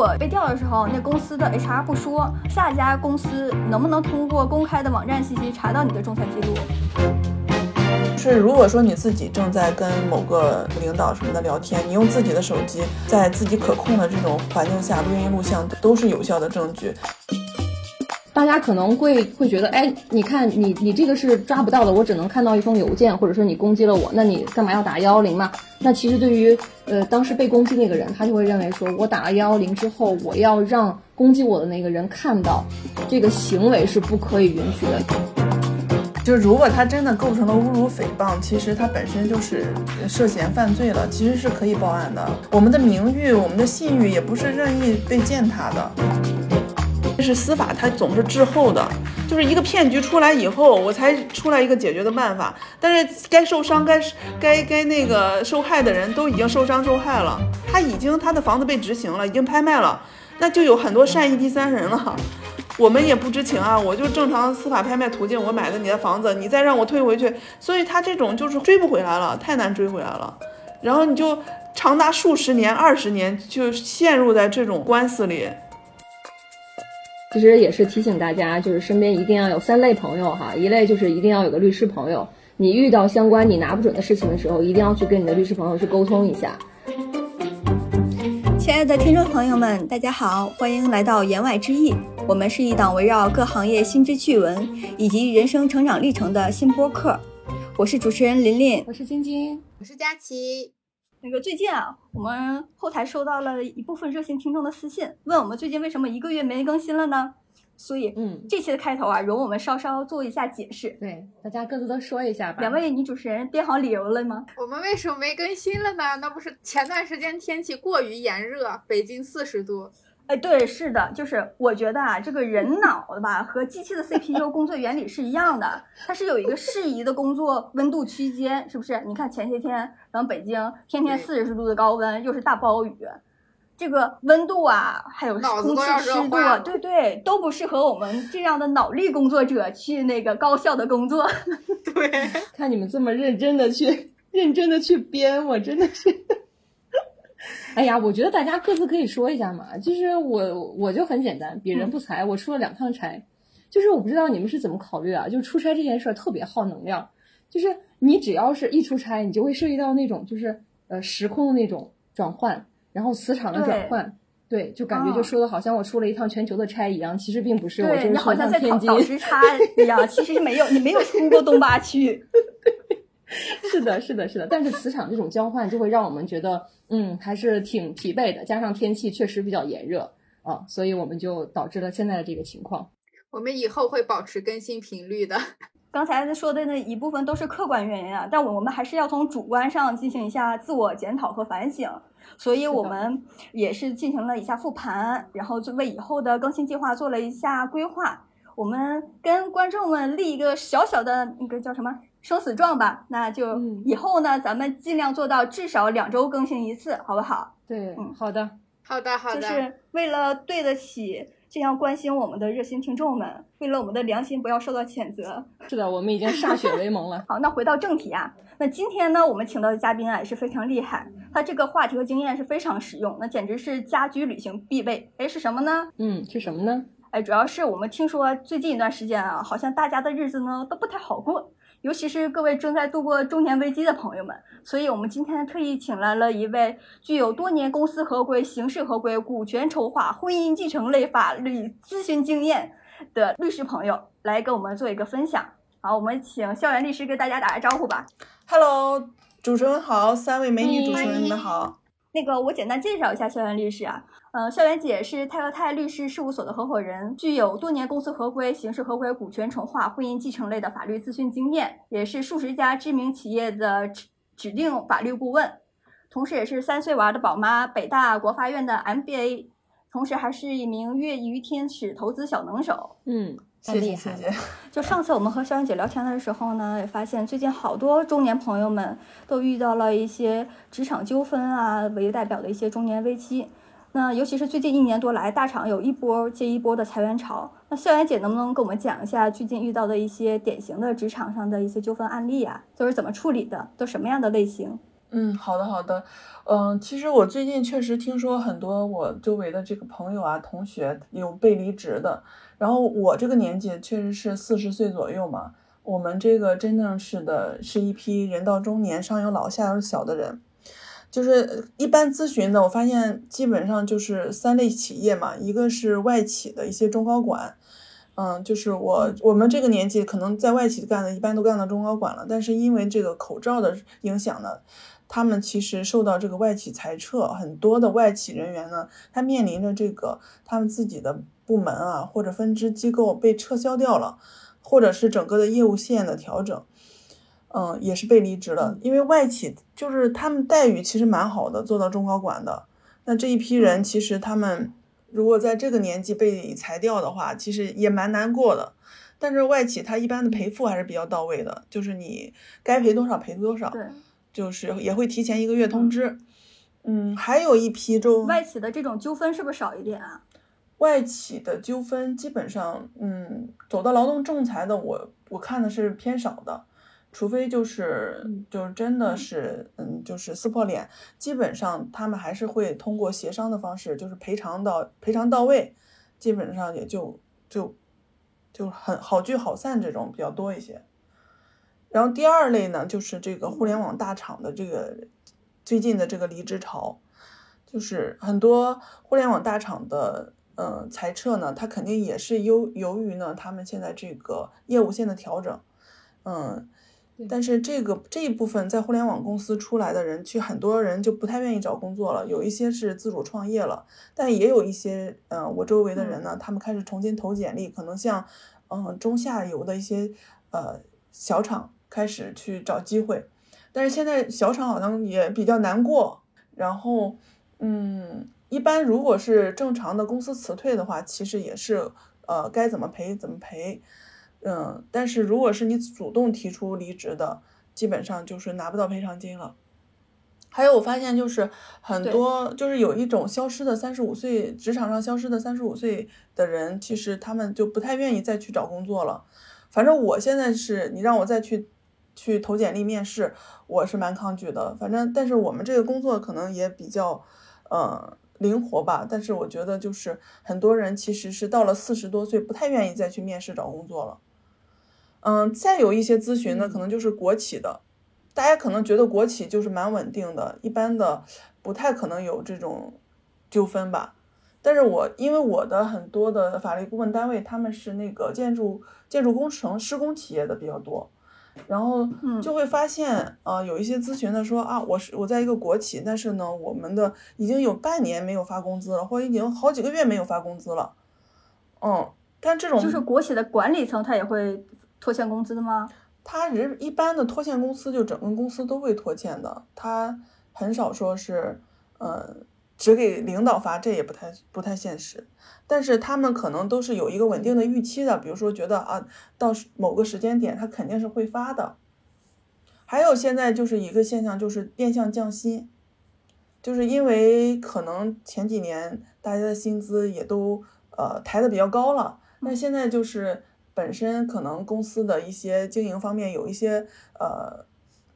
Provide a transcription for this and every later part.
果被调的时候，那公司的 HR 不说，下家公司能不能通过公开的网站信息查到你的仲裁记录？是如果说你自己正在跟某个领导什么的聊天，你用自己的手机，在自己可控的这种环境下录音录像，都是有效的证据。大家可能会会觉得，哎，你看你你这个是抓不到的，我只能看到一封邮件，或者说你攻击了我，那你干嘛要打幺幺零嘛？那其实对于呃当时被攻击那个人，他就会认为说，我打了幺幺零之后，我要让攻击我的那个人看到，这个行为是不可以允许的。就如果他真的构成了侮辱诽谤，其实他本身就是涉嫌犯罪了，其实是可以报案的。我们的名誉、我们的信誉也不是任意被践踏的。这是司法，它总是滞后的，就是一个骗局出来以后，我才出来一个解决的办法。但是该受伤、该该该那个受害的人都已经受伤受害了，他已经他的房子被执行了，已经拍卖了，那就有很多善意第三人了。我们也不知情啊，我就正常司法拍卖途径，我买的你的房子，你再让我退回去，所以他这种就是追不回来了，太难追回来了。然后你就长达数十年、二十年就陷入在这种官司里。其实也是提醒大家，就是身边一定要有三类朋友哈，一类就是一定要有个律师朋友，你遇到相关你拿不准的事情的时候，一定要去跟你的律师朋友去沟通一下。亲爱的听众朋友们，大家好，欢迎来到言外之意。我们是一档围绕各行业新知趣闻以及人生成长历程的新播客。我是主持人琳琳，我是晶晶，我是佳琪。那个最近啊，我们后台收到了一部分热心听众的私信，问我们最近为什么一个月没更新了呢？所以，嗯，这期的开头啊，容我们稍稍做一下解释。对，大家各自都说一下吧。两位女主持人编好理由了吗？我们为什么没更新了呢？那不是前段时间天气过于炎热，北京四十度。哎，对，是的，就是我觉得啊，这个人脑的吧，和机器的 CPU 工作原理是一样的，它是有一个适宜的工作温度区间，是不是？你看前些天咱们北京天天四十度的高温，又是大暴雨，这个温度啊，还有空气湿度，对对，都不适合我们这样的脑力工作者去那个高效的工作。对，看你们这么认真的去认真的去编，我真的是。哎呀，我觉得大家各自可以说一下嘛。就是我，我就很简单，鄙人不才，我出了两趟差。就是我不知道你们是怎么考虑啊？就出差这件事儿特别耗能量。就是你只要是一出差，你就会涉及到那种就是呃时空的那种转换，然后磁场的转换。对，就感觉就说的好像我出了一趟全球的差一样，其实并不是。我就是好像在倒倒时差一样，其实没有，你没有出过东八区。是的，是的，是的。但是磁场这种交换就会让我们觉得。嗯，还是挺疲惫的，加上天气确实比较炎热啊，所以我们就导致了现在的这个情况。我们以后会保持更新频率的。刚才说的那一部分都是客观原因啊，但我们还是要从主观上进行一下自我检讨和反省。所以我们也是进行了一下复盘，然后就为以后的更新计划做了一下规划。我们跟观众们立一个小小的那个叫什么？生死状吧，那就以后呢，咱们尽量做到至少两周更新一次，好不好？对，嗯，好的，好的，好的。就是为了对得起这样关心我们的热心听众们，为了我们的良心不要受到谴责。是的，我们已经歃血为盟了。好，那回到正题啊，那今天呢，我们请到的嘉宾啊也是非常厉害，他这个话题和经验是非常实用，那简直是家居旅行必备。哎，是什么呢？嗯，是什么呢？哎，主要是我们听说最近一段时间啊，好像大家的日子呢都不太好过。尤其是各位正在度过中年危机的朋友们，所以我们今天特意请来了一位具有多年公司合规、刑事合规、股权筹划、婚姻继承类法律咨询经验的律师朋友来跟我们做一个分享。好，我们请校园律师给大家打个招呼吧。Hello，主持人好，三位美女主持人你们好。那个，我简单介绍一下校园律师啊。呃，校园姐是泰和泰律师事务所的合伙人，具有多年公司合规、刑事合规、股权重划、婚姻继承类的法律咨询经验，也是数十家知名企业的指指定法律顾问，同时也是三岁娃的宝妈，北大国发院的 MBA，同时还是一名业余天使投资小能手。嗯。谢谢谢谢。就上次我们和肖远姐聊天的时候呢，也发现最近好多中年朋友们都遇到了一些职场纠纷啊为代表的一些中年危机。那尤其是最近一年多来，大厂有一波接一波的裁员潮。那校园姐能不能给我们讲一下最近遇到的一些典型的职场上的一些纠纷案例啊？都是怎么处理的？都什么样的类型？嗯，好的好的，嗯，其实我最近确实听说很多我周围的这个朋友啊、同学有被离职的，然后我这个年纪确实是四十岁左右嘛，我们这个真正是的是一批人到中年，上有老下有小的人，就是一般咨询的，我发现基本上就是三类企业嘛，一个是外企的一些中高管。嗯，就是我我们这个年纪，可能在外企干的，一般都干到中高管了。但是因为这个口罩的影响呢，他们其实受到这个外企裁撤，很多的外企人员呢，他面临着这个他们自己的部门啊或者分支机构被撤销掉了，或者是整个的业务线的调整，嗯，也是被离职了。因为外企就是他们待遇其实蛮好的，做到中高管的，那这一批人其实他们。如果在这个年纪被裁掉的话，其实也蛮难过的。但是外企他一般的赔付还是比较到位的，就是你该赔多少赔多少，对，就是也会提前一个月通知。嗯，还有一批就外企的这种纠纷是不是少一点啊？外企的纠纷基本上，嗯，走到劳动仲裁的，我我看的是偏少的。除非就是就是真的是嗯就是撕破脸，基本上他们还是会通过协商的方式，就是赔偿到赔偿到位，基本上也就就就很好聚好散这种比较多一些。然后第二类呢，就是这个互联网大厂的这个最近的这个离职潮，就是很多互联网大厂的嗯裁撤呢，它肯定也是由由于呢他们现在这个业务线的调整，嗯。但是这个这一部分在互联网公司出来的人，其实很多人就不太愿意找工作了。有一些是自主创业了，但也有一些，嗯，我周围的人呢，他们开始重新投简历，可能像，嗯，中下游的一些，呃，小厂开始去找机会。但是现在小厂好像也比较难过。然后，嗯，一般如果是正常的公司辞退的话，其实也是，呃，该怎么赔怎么赔。嗯，但是如果是你主动提出离职的，基本上就是拿不到赔偿金了。还有我发现就是很多就是有一种消失的三十五岁职场上消失的三十五岁的人，其实他们就不太愿意再去找工作了。反正我现在是你让我再去去投简历面试，我是蛮抗拒的。反正但是我们这个工作可能也比较呃灵活吧。但是我觉得就是很多人其实是到了四十多岁不太愿意再去面试找工作了。嗯，再有一些咨询呢，可能就是国企的，大家可能觉得国企就是蛮稳定的，一般的不太可能有这种纠纷吧。但是我因为我的很多的法律顾问单位，他们是那个建筑建筑工程施工企业的比较多，然后就会发现，呃，有一些咨询的说啊，我是我在一个国企，但是呢，我们的已经有半年没有发工资了，或者已经好几个月没有发工资了，嗯，但这种就是国企的管理层他也会。拖欠工资的吗？他人一般的拖欠公司就整个公司都会拖欠的，他很少说是，呃，只给领导发，这也不太不太现实。但是他们可能都是有一个稳定的预期的，比如说觉得啊，到某个时间点他肯定是会发的。还有现在就是一个现象，就是变相降薪，就是因为可能前几年大家的薪资也都呃抬的比较高了，那现在就是。本身可能公司的一些经营方面有一些呃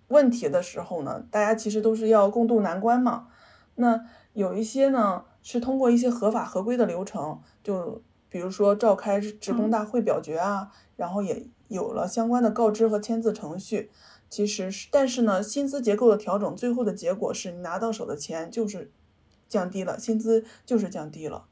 问题的时候呢，大家其实都是要共度难关嘛。那有一些呢是通过一些合法合规的流程，就比如说召开职工大会表决啊，然后也有了相关的告知和签字程序。其实是，但是呢，薪资结构的调整，最后的结果是你拿到手的钱就是降低了，薪资就是降低了。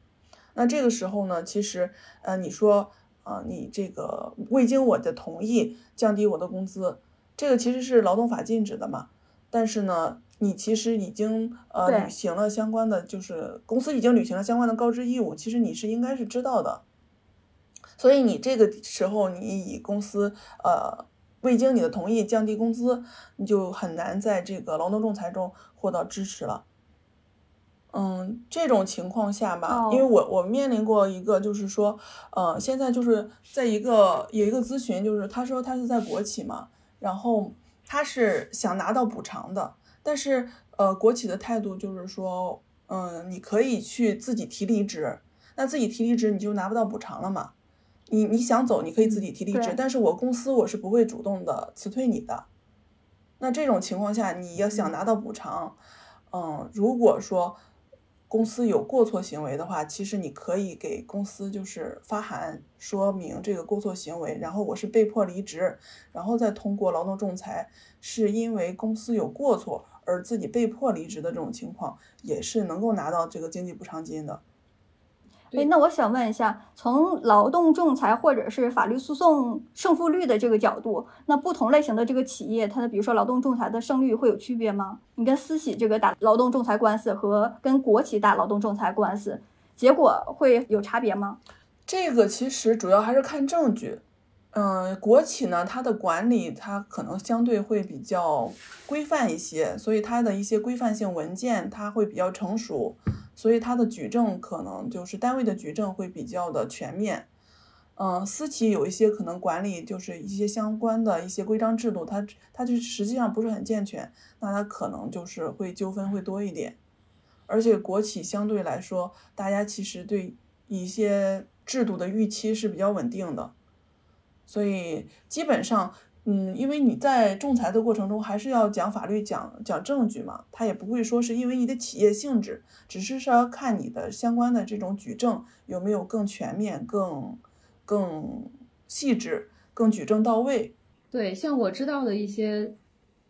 那这个时候呢，其实呃，你说。啊，你这个未经我的同意降低我的工资，这个其实是劳动法禁止的嘛。但是呢，你其实已经呃履行了相关的，就是公司已经履行了相关的告知义务，其实你是应该是知道的。所以你这个时候你以公司呃未经你的同意降低工资，你就很难在这个劳动仲裁中获得支持了。嗯，这种情况下吧，因为我我面临过一个，就是说，呃，现在就是在一个有一个咨询，就是他说他是在国企嘛，然后他是想拿到补偿的，但是呃，国企的态度就是说，嗯，你可以去自己提离职，那自己提离职你就拿不到补偿了嘛，你你想走你可以自己提离职，但是我公司我是不会主动的辞退你的。那这种情况下，你要想拿到补偿，嗯，如果说公司有过错行为的话，其实你可以给公司就是发函说明这个过错行为，然后我是被迫离职，然后再通过劳动仲裁，是因为公司有过错而自己被迫离职的这种情况，也是能够拿到这个经济补偿金的。哎，那我想问一下，从劳动仲裁或者是法律诉讼胜负率的这个角度，那不同类型的这个企业，它的比如说劳动仲裁的胜率会有区别吗？你跟私企这个打劳动仲裁官司和跟国企打劳动仲裁官司，结果会有差别吗？这个其实主要还是看证据。嗯，国企呢，它的管理它可能相对会比较规范一些，所以它的一些规范性文件它会比较成熟。所以它的举证可能就是单位的举证会比较的全面，嗯，私企有一些可能管理就是一些相关的一些规章制度，它它就实际上不是很健全，那它可能就是会纠纷会多一点，而且国企相对来说，大家其实对一些制度的预期是比较稳定的，所以基本上。嗯，因为你在仲裁的过程中，还是要讲法律、讲讲证据嘛，他也不会说是因为你的企业性质，只是说看你的相关的这种举证有没有更全面、更更细致、更举证到位。对，像我知道的一些，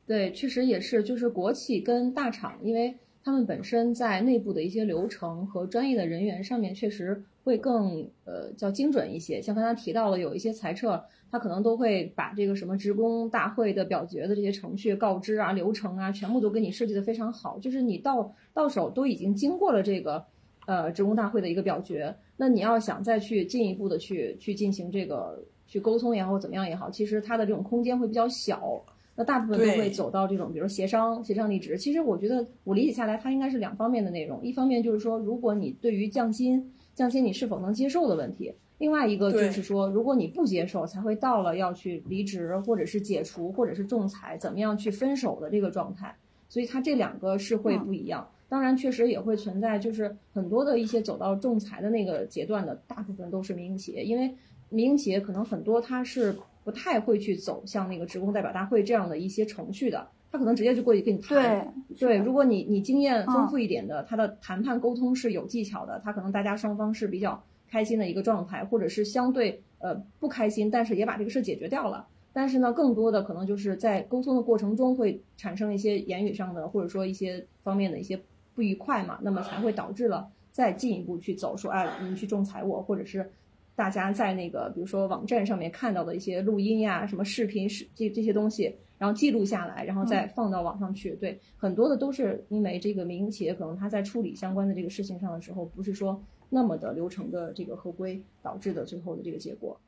对，确实也是，就是国企跟大厂，因为他们本身在内部的一些流程和专业的人员上面，确实会更呃叫精准一些。像刚才提到了有一些裁撤。他可能都会把这个什么职工大会的表决的这些程序告知啊、流程啊，全部都给你设计的非常好。就是你到到手都已经经过了这个，呃，职工大会的一个表决。那你要想再去进一步的去去进行这个去沟通也好，怎么样也好，其实它的这种空间会比较小。那大部分都会走到这种，比如协商、协商离职。其实我觉得我理解下来，它应该是两方面的内容。一方面就是说，如果你对于降薪、降薪你是否能接受的问题。另外一个就是说，如果你不接受，才会到了要去离职，或者是解除，或者是仲裁，怎么样去分手的这个状态。所以它这两个是会不一样。当然，确实也会存在，就是很多的一些走到仲裁的那个阶段的，大部分都是民营企业，因为民营企业可能很多它是不太会去走向那个职工代表大会这样的一些程序的，他可能直接就过去跟你谈。对对，如果你你经验丰富一点的，他的谈判沟通是有技巧的，他可能大家双方是比较。开心的一个状态，或者是相对呃不开心，但是也把这个事解决掉了。但是呢，更多的可能就是在沟通的过程中会产生一些言语上的，或者说一些方面的一些不愉快嘛，那么才会导致了再进一步去走，说哎，你去仲裁我，或者是大家在那个比如说网站上面看到的一些录音呀、什么视频、视这这些东西，然后记录下来，然后再放到网上去。对，很多的都是因为这个民营企业可能他在处理相关的这个事情上的时候，不是说。那么的流程的这个合规导致的最后的这个结果，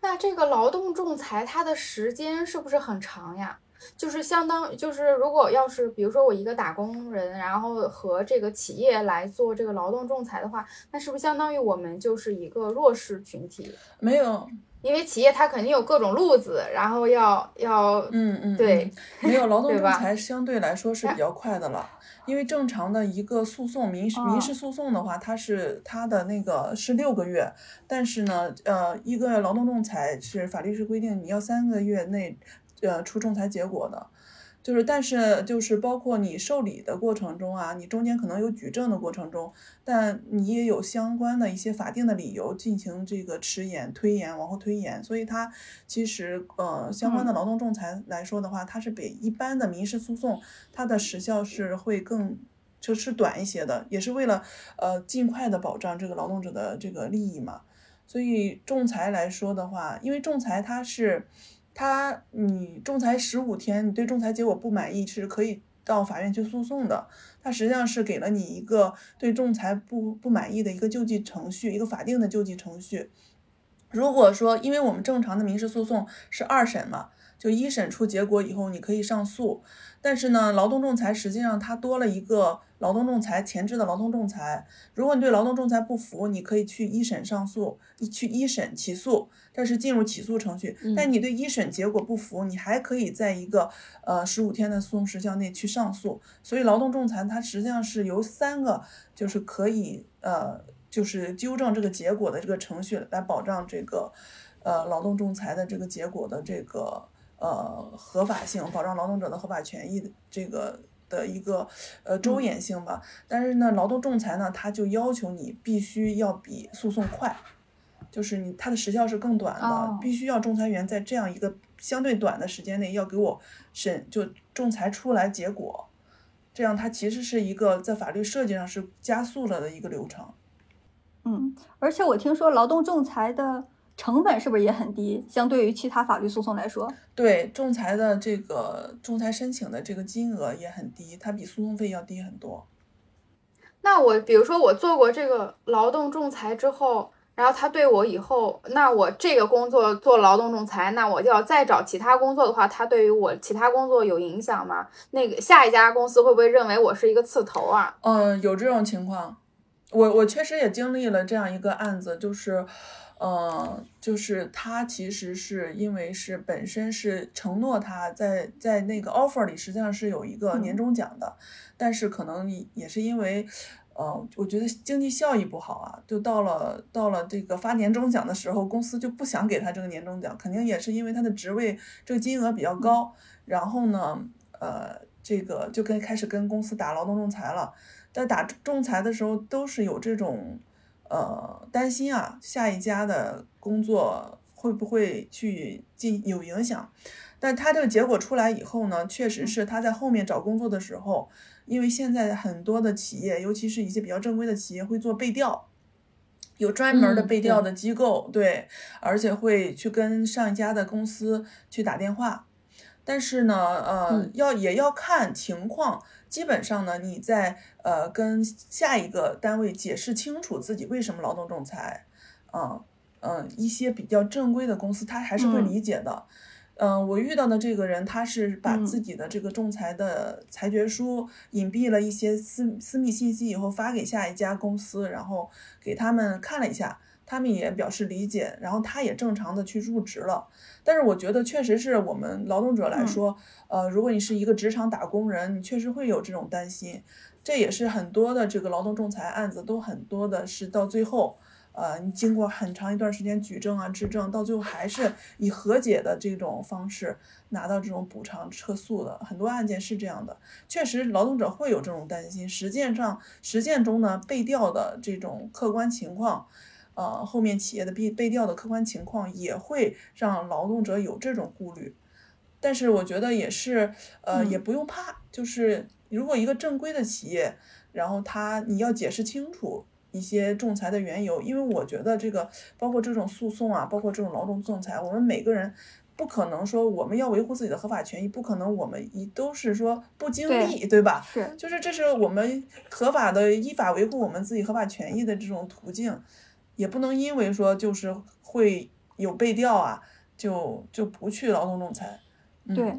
那这个劳动仲裁它的时间是不是很长呀？就是相当就是如果要是比如说我一个打工人，然后和这个企业来做这个劳动仲裁的话，那是不是相当于我们就是一个弱势群体？没有。因为企业它肯定有各种路子，然后要要嗯嗯对，没有劳动仲裁相对来说是比较快的了。因为正常的一个诉讼民事民事诉讼的话，它是它的那个是六个月，但是呢，呃，一个劳动仲裁是法律是规定你要三个月内呃出仲裁结果的。就是，但是就是包括你受理的过程中啊，你中间可能有举证的过程中，但你也有相关的一些法定的理由进行这个迟延、推延、往后推延，所以它其实呃相关的劳动仲裁来说的话，它是比一般的民事诉讼它的时效是会更就是短一些的，也是为了呃尽快的保障这个劳动者的这个利益嘛。所以仲裁来说的话，因为仲裁它是。他，你仲裁十五天，你对仲裁结果不满意是可以到法院去诉讼的。他实际上是给了你一个对仲裁不不满意的一个救济程序，一个法定的救济程序。如果说，因为我们正常的民事诉讼是二审嘛。就一审出结果以后，你可以上诉，但是呢，劳动仲裁实际上它多了一个劳动仲裁前置的劳动仲裁。如果你对劳动仲裁不服，你可以去一审上诉，去一审起诉，但是进入起诉程序。但你对一审结果不服，你还可以在一个呃十五天的诉讼时效内去上诉。所以劳动仲裁它实际上是由三个就是可以呃就是纠正这个结果的这个程序来保障这个呃劳动仲裁的这个结果的这个。呃合法性，保障劳动者的合法权益的这个的一个呃周延性吧。但是呢，劳动仲裁呢，它就要求你必须要比诉讼快，就是你它的时效是更短的，哦必须要仲裁员在这样一个相对短的时间内要给我审就仲裁出来结果，这样它其实是一个在法律设计上是加速了的一个流程。嗯，而且我听说劳动仲裁的成本是不是也很低，相对于其他法律诉讼来说？对，仲裁的这个仲裁申请的这个金额也很低，它比诉讼费要低很多。那我比如说我做过这个劳动仲裁之后，然后他对我以后，那我这个工作做劳动仲裁，那我就要再找其他工作的话，他对于我其他工作有影响吗？那个下一家公司会不会认为我是一个刺头啊？嗯，有这种情况，我我确实也经历了这样一个案子，就是，呃，就是他其实是因为是本身是承诺他在在那个 offer 里实际上是有一个年终奖的，但是可能也也是因为。呃，我觉得经济效益不好啊，就到了到了这个发年终奖的时候，公司就不想给他这个年终奖，肯定也是因为他的职位这个金额比较高，然后呢，呃，这个就跟开始跟公司打劳动仲裁了。在打仲裁的时候，都是有这种呃担心啊，下一家的工作会不会去进有影响？但他这个结果出来以后呢，确实是他在后面找工作的时候，因为现在很多的企业，尤其是一些比较正规的企业，会做背调。有专门的嗯背调的机构，对，而且会去跟上一家的公司去打电话，但是呢，呃，嗯要也要看情况。基本上呢，你在呃跟下一个单位解释清楚自己为什么劳动仲裁，啊、嗯，一些比较正规的公司，他还是会嗯理解的。嗯、我遇到的这个人，他是把嗯自己的这个仲裁的裁决书隐蔽了一些私私密信息以后发给下一家公司，然后给他们看了一下，他们也表示理解，然后他也正常的去入职了。但是我觉得确实是我们劳动者来嗯说，呃，如果你是一个职场打工人，你确实会有这种担心。这也是很多的这个劳动仲裁案子都很多的是到最后，呃，你经过很长一段时间举证啊、质证，到最后还是以和解的这种方式拿到这种补偿撤诉的。很多案件是这样的，确实劳动者会有这种担心。实践上，实践中呢，被调的这种客观情况。呃，后面企业的被被调的客观情况也会让劳动者有这种顾虑，但是我觉得也是，呃，嗯也不用怕，就是如果一个正规的企业，然后他你要解释清楚一些仲裁的缘由，因为我觉得这个包括这种诉讼啊，包括这种劳动仲裁，我们每个人不可能说我们要维护自己的合法权益，不可能我们一都是说不经对历，对吧？是，就是这是我们合法的依法维护我们自己合法权益的这种途径，也不能因为说就是会有被调啊，就就不去劳动仲裁。嗯、对，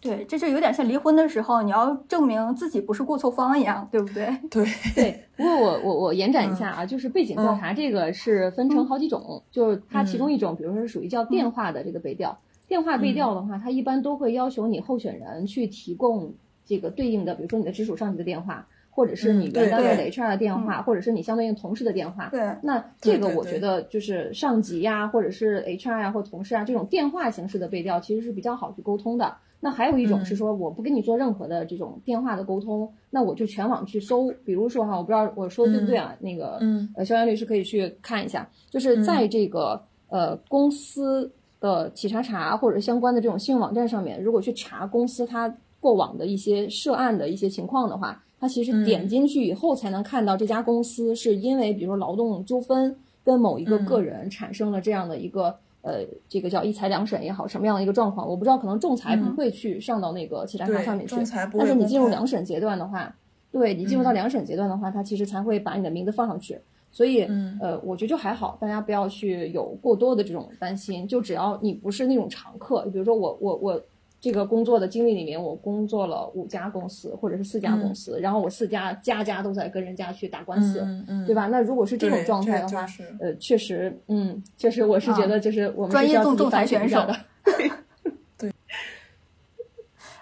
对，这就有点像离婚的时候，你要证明自己不是过错方一样，对不对？对，对，不过我我我延展一下啊，就是背景调查这个是分成好几种，就是它其中一种，比如说是属于叫电话的这个背调。电话背调的话，它一般都会要求你候选人去提供这个对应的，比如说你的直属上级的电话，或者是你原单位的 HR 的电话，或者是你相对应同事的电话。对，那这个我觉得就是上级呀，或者是 HR 呀，或同事啊，这种电话形式的背调其实是比较好去沟通的。那还有一种是嗯说，我不跟你做任何的这种电话的沟通，那我就全网去搜，比如说哈，我不知道我说对不对啊？那个嗯呃，肖阳律师可以去看一下，就是在这个、呃公司的企查查或者相关的这种信用网站上面，如果去查公司它过往的一些涉案的一些情况的话，它其实嗯点进去以后才能看到这家公司是因为比如说劳动纠纷跟某一个嗯个人产生了这样的一个。呃，这个叫一裁两审也好，什么样的一个状况，我不知道，可能仲裁不嗯会去上到那个企查查上面去，仲裁不但是你进入两审阶段的话，对你进入到嗯两审阶段的话，它其实才会把你的名字放上去。所以，嗯呃，我觉得就还好，大家不要去有过多的这种担心。就只要你不是那种常客，比如说我我我这个工作的经历里面，我工作了五家公司或者是四家公司，然后我四家家家都在跟人家去打官司，嗯嗯，对吧？那如果是这种状态的话，就是呃，确实，嗯，确实我是觉得就是我们专业仲仲裁选手的。对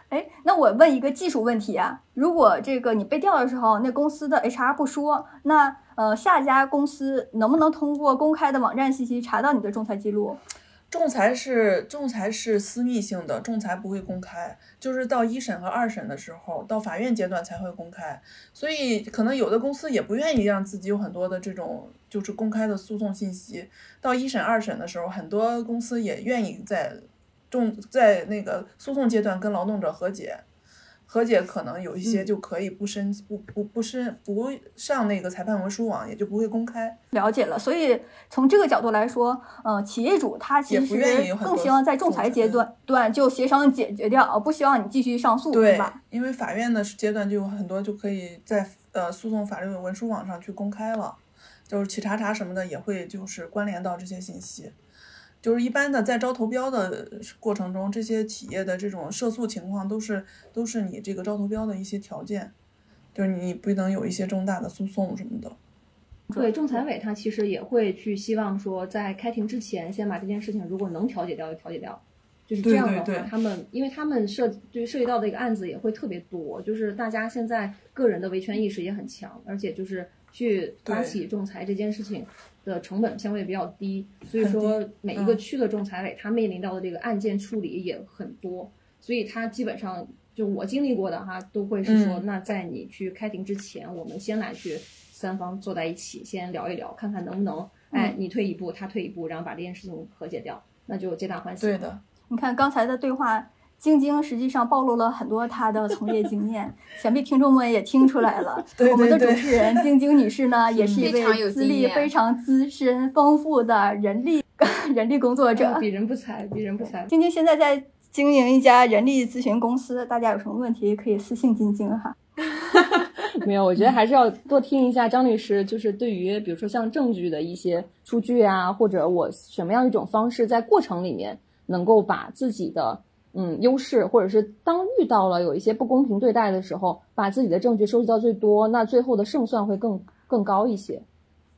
哎，那我问一个技术问题啊，如果这个你被调的时候，那公司的 HR 不说，那呃下家公司能不能通过公开的网站信息查到你的仲裁记录？仲裁是仲裁是私密性的，仲裁不会公开，就是到一审和二审的时候，到法院阶段才会公开。所以可能有的公司也不愿意让自己有很多的这种就是公开的诉讼信息。到一审、二审的时候，很多公司也愿意在仲在那个诉讼阶段跟劳动者和解。和解可能有一些就可以不申不不不申不上那个裁判文书网，也就不会公开。了解了，所以从这个角度来说，呃，企业主他其实更希望在仲裁阶段段就协商解决掉，不希望你继续上诉，对吧？因为法院的阶段就有很多就可以在呃诉讼法律文书网上去公开了，就是企查查什么的也会就是关联到这些信息。就是一般的在招投标的过程中，这些企业的这种涉诉情况都是都是你这个招投标的一些条件，就是你不能有一些重大的诉讼什么的。对，仲裁委他其实也会去希望说，在开庭之前先把这件事情如果能调解掉就调解掉，就是这样的话，他们因为他们涉对涉及到的一个案子也会特别多，就是大家现在个人的维权意识也很强，而且就是去发起仲裁这件事情。的成本相对比较低，所以说每一个区的仲裁委他面临到的这个案件处理也很多，所以他基本上就我经历过的哈，都会是说，那在你去开庭之前，我们先来去三方坐在一起，先聊一聊，看看能不能，哎，你退一步，他退一步，然后把这件事情和解掉，那就皆大欢喜。对的，你看刚才的对话。晶晶实际上暴露了很多她的从业经验，想必听众们也听出来了。我们的主持人晶晶女士呢，也是一位资历非常资深、丰富的人力人力工作者。比人不才，比人不才。晶晶现在在经营一家人力咨询公司，大家有什么问题可以私信晶晶哈。没有，我觉得还是要多听一下张律师，就是对于比如说像证据的一些出具啊，或者我什么样一种方式，在过程里面能够把自己的。嗯，优势或者是当遇到了有一些不公平对待的时候，把自己的证据收集到最多，那最后的胜算会更更高一些。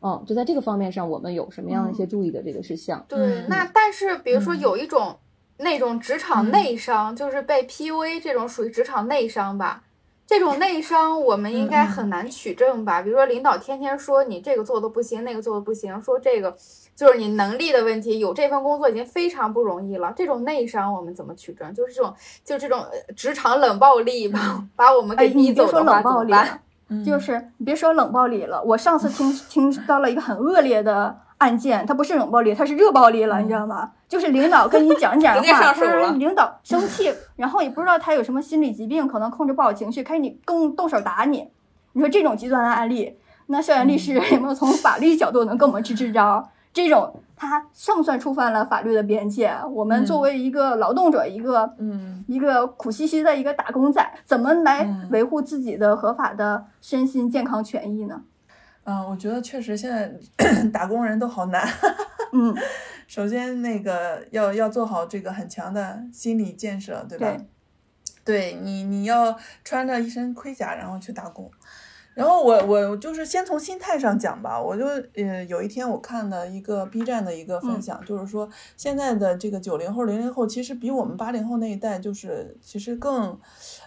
嗯，就在这个方面上，我们有什么样的一些注意的这个事项？对，那但是比如说有一种那种职场内伤，就是被 PUA 这种属于职场内伤吧。这种内伤我们应该很难取证吧？比如说领导天天说你这个做的不行，那个做的不行，说这个就是你能力的问题。有这份工作已经非常不容易了，这种内伤我们怎么取证？就是这种，就这种职场冷暴力吧，把我们给逼走的话怎么办？就是你别说冷暴力了，我上次听听到了一个很恶劣的。案件，它不是冷暴力，它是热暴力了，你知道吗？就是领导跟你讲讲 话，他领导生气，然后也不知道他有什么心理疾病，可能控制不好情绪，开始你动动手打你。你说这种极端的案例，那校园律师有没有从法律角度能给我们支支招？这种他算不算触犯了法律的边界？我们作为一个劳动者，一个嗯，一个苦兮兮的一个打工仔，怎么来维护自己的合法的身心健康权益呢？嗯，我觉得确实现在 打工人都好难。嗯，首先那个要要做好这个很强的心理建设，对吧？对，你你要穿着一身盔甲然后去打工。然后我我就是先从心态上讲吧，我就呃有一天我看了一个 B 站的一个分享，就是说现在的这个九零后零零后其实比我们八零后那一代就是其实更，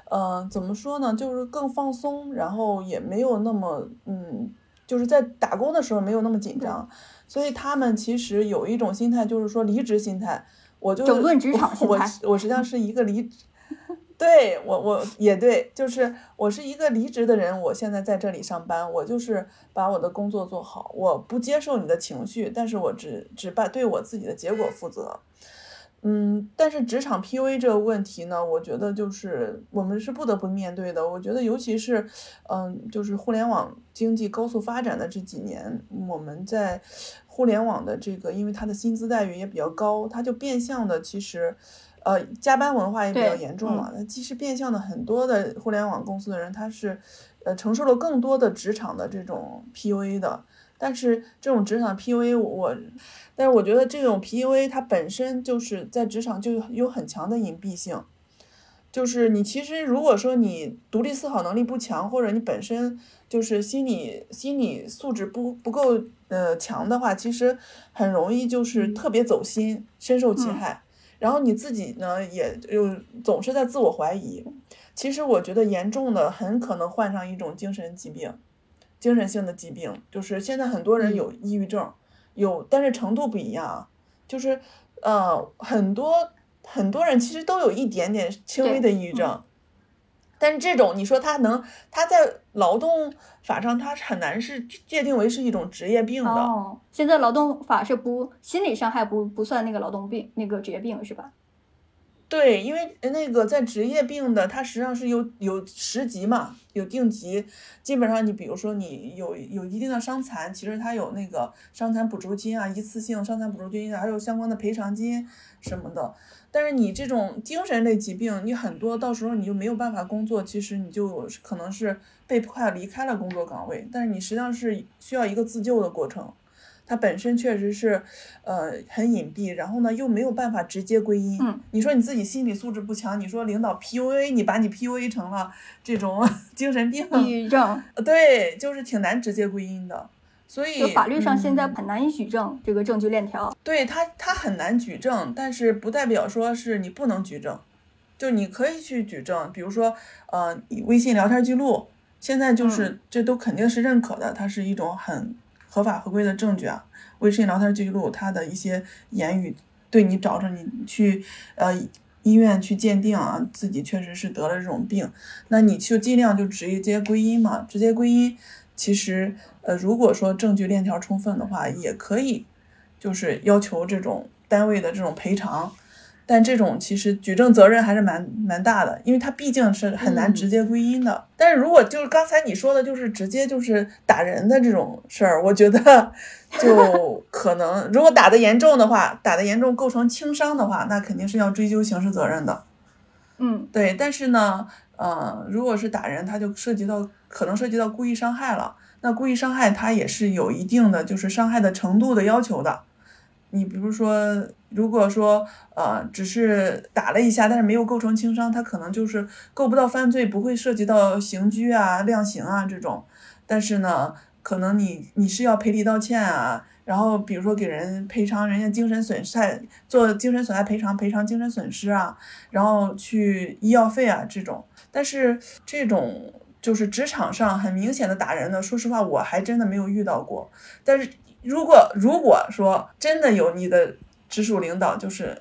呃怎么说呢，就是更放松，然后也没有那么嗯。就是在打工的时候没有那么紧张，所以他们其实有一种心态，就是说离职心态。我就整顿职场。我我实际上是一个离职，对我我也对，就是我是一个离职的人。我现在在这里上班，我就是把我的工作做好，我不接受你的情绪，但是我只只把对我自己的结果负责。嗯，但是职场 PUA 这个问题呢，我觉得就是我们是不得不面对的。我觉得，尤其是，嗯，就是互联网经济高速发展的这几年，我们在互联网的这个，因为它的薪资待遇也比较高，它就变相的其实，呃，加班文化也比较严重了。那其实变相的很多的互联网公司的人，他是，呃，承受了更多的职场的这种 PUA 的。但是这种职场 PUA，我，但是我觉得这种 PUA 它本身就是在职场就有很强的隐蔽性，就是你其实如果说你独立思考能力不强，或者你本身就是心理心理素质不不够呃强的话，其实很容易就是特别走心，深受其害。然后你自己呢，也又总是在自我怀疑。其实我觉得严重的很可能患上一种精神疾病。精神性的疾病，就是现在很多人有抑郁症，有，但是程度不一样。就是呃，很多很多人其实都有一点点轻微的抑郁症。但是这种你说他能，他在劳动法上他很难是界定为是一种职业病的。哦，现在劳动法是不心理伤害不不算那个劳动病那个职业病是吧？对，因为那个在职业病的，它实际上是有有十级嘛，有定级。基本上你比如说你有有一定的伤残，其实它有那个伤残补助金啊，一次性伤残补助金，还有相关的赔偿金什么的。但是你这种精神类疾病，你很多到时候你就没有办法工作，其实你就可能是被迫离开了工作岗位。但是你实际上是需要一个自救的过程。它本身确实是，呃，很隐蔽，然后呢又没有办法直接归因。嗯，你说你自己心理素质不强，你说领导 PUA 你，把你 PUA 成了这种 精神病、抑郁症，对，就是挺难直接归因的。所以法律上现在嗯很难以举证这个证据链条。对他，他很难举证，但是不代表说是你不能举证，就你可以去举证，比如说，呃，微信聊天记录，现在就是、这都肯定是认可的，它是一种很合法合规的证据啊。微信聊天记录，它的一些言语对你找着你去呃医院去鉴定啊，自己确实是得了这种病，那你就尽量就直接归因嘛，直接归因。其实，呃，如果说证据链条充分的话，也可以就是要求这种单位的这种赔偿，但这种其实举证责任还是蛮蛮大的，因为它毕竟是很难嗯直接归因的。但是如果就是刚才你说的，就是直接就是打人的这种事儿，我觉得就 可能如果打的严重的话，打的严重构成轻伤的话，那肯定是要追究刑事责任的。嗯，对，但是呢，呃，如果是打人，他就涉及到可能涉及到故意伤害了。那故意伤害它也是有一定的就是伤害的程度的要求的。你比如说，如果说呃只是打了一下，但是没有构成轻伤，它可能就是够不到犯罪，不会涉及到刑拘啊、量刑啊这种。但是呢，可能你你是要赔礼道歉啊，然后比如说给人赔偿人家精神损害，做精神损害赔偿，赔偿精神损失啊，然后去医药费啊这种。但是这种就是职场上很明显的打人的，说实话我还真的没有遇到过。但是如果如果说真的有你的直属领导就是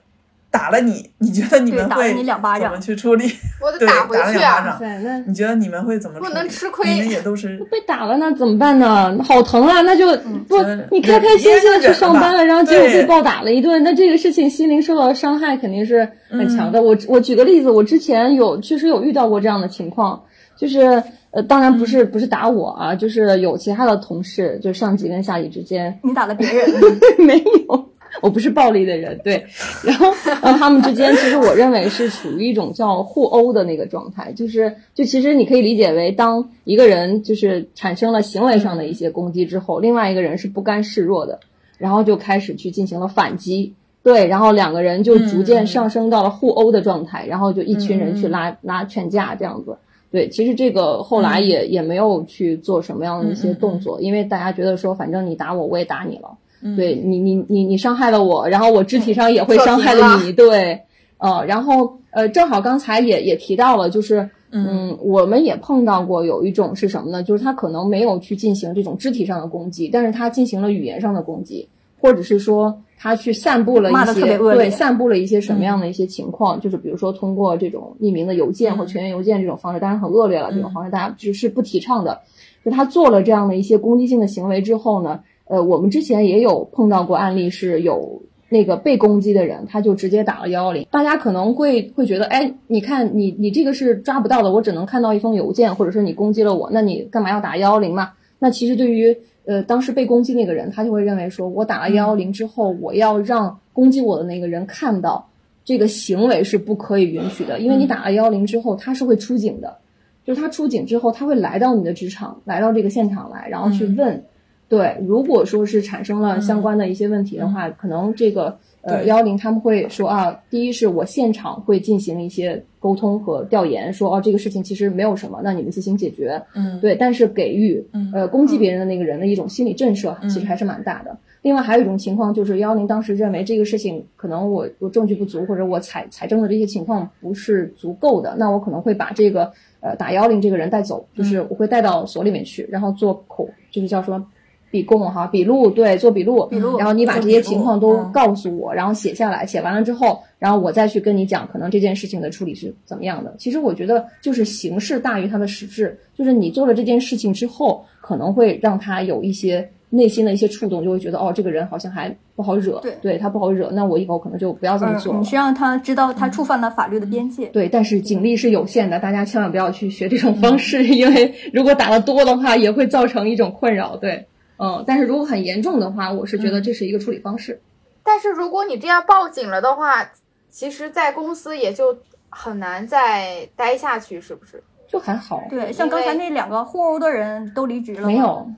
打了你，你觉得你们会你两巴掌怎么去处理？对我得打回去啊！两巴掌塞，那你觉得你们会怎么处理？不能吃亏你们也都是 被打了那怎么办呢？好疼啊！那就不嗯，你开开心心的去上班了，然后结果对被暴打了一顿，那这个事情心灵受到的伤害肯定是很强的。我我举个例子，我之前有确实有遇到过这样的情况，就是呃，当然不是不是打我啊，就是有其他的同事，就上级跟下级之间你打了别人，没有，我不是暴力的人，对。然后，呃，他们之间其实我认为是处于一种叫互殴的那个状态，就是就其实你可以理解为，当一个人就是产生了行为上的一些攻击之后，另外一个人是不甘示弱的，然后就开始去进行了反击。对，然后两个人就逐渐上升到了互殴的状态，然后就一群人去拉、拉劝架这样子。对，其实这个后来也、也没有去做什么样的一些动作，因为大家觉得说，反正你打我，我也打你了。对你，你你你伤害了我，然后我肢体上也会伤害了你，对，呃，然后呃，正好刚才也也提到了，就是嗯，我们也碰到过有一种是什么呢？就是他可能没有去进行这种肢体上的攻击，但是他进行了语言上的攻击，或者是说他去散布了一骂得特别些对散布了一些什么样的一些情况，就是比如说通过这种匿名的邮件或全员邮件这种方式，当然很恶劣了，这种方式大家只是不提倡的。就他做了这样的一些攻击性的行为之后呢，呃，我们之前也有碰到过案例，是有那个被攻击的人，他就直接打了幺幺零。大家可能会会觉得，哎，你看你你这个是抓不到的，我只能看到一封邮件，或者是你攻击了我，那你干嘛要打幺幺零嘛？那其实对于呃当时被攻击那个人，他就会认为说，我打了幺幺零之后，我要让攻击我的那个人看到这个行为是不可以允许的，因为你打了幺幺零之后，他是会出警的。就是他出警之后，他会来到你的职场，来到这个现场来，然后去问，对，如果说是产生了相关的一些问题的话，可能这个呃对。幺零他们会说啊，第一是我现场会进行一些沟通和调研，说哦、这个事情其实没有什么，那你们自行解决，嗯。对，但是给予嗯。呃攻击别人的那个人的一种心理震慑，其实还是蛮大的。另外还有一种情况就是幺零当时认为这个事情可能我我证据不足，或者我采采证的这些情况不是足够的，那我可能会把这个呃打幺零这个人带走，就是我会带到所里面去，然后做口就是叫什么笔供哈，笔录对，做笔录，笔录然后你把这些情况都嗯告诉我，然后写下来，写完了之后，然后我再去跟你讲，可能这件事情的处理是怎么样的。其实我觉得就是形式大于它的实质，就是你做了这件事情之后，可能会让他有一些内心的一些触动，就会觉得哦，这个人好像还不好惹，对他不好惹，那我以后可能就不要这么做了。嗯，你是让他知道他触犯了法律的边界。对，但是警力是有限的，大家千万不要去学这种方式，因为如果打的多的话，也会造成一种困扰。对，嗯，但是如果很严重的话，我是觉得这是一个处理方式。但是如果你这样报警了的话，其实，在公司也就很难再待下去，是不是？就还好，对，像刚才那两个互殴的人都离职了，没有，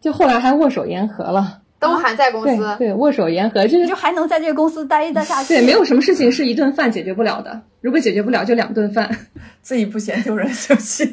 就后来还握手言和了。都还在公对司。对，握手言和，就是就还能在这个公司待得下去？对，没有什么事情是一顿饭解决不了的。如果解决不了，就两顿饭。自己不嫌丢人就行。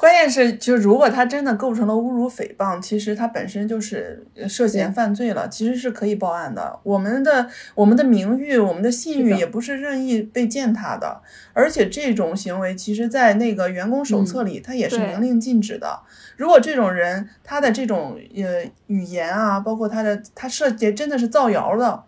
关键是，就如果他真的构成了侮辱诽谤，其实他本身就是涉嫌犯罪了，其实是可以报案的。我们的我们的名誉、我们的信誉也不是任意被践踏的，而且这种行为，其实在那个员工手册里，它也是明令禁止的。如果这种人他的这种呃语言啊，包括他的他涉及真的是造谣的，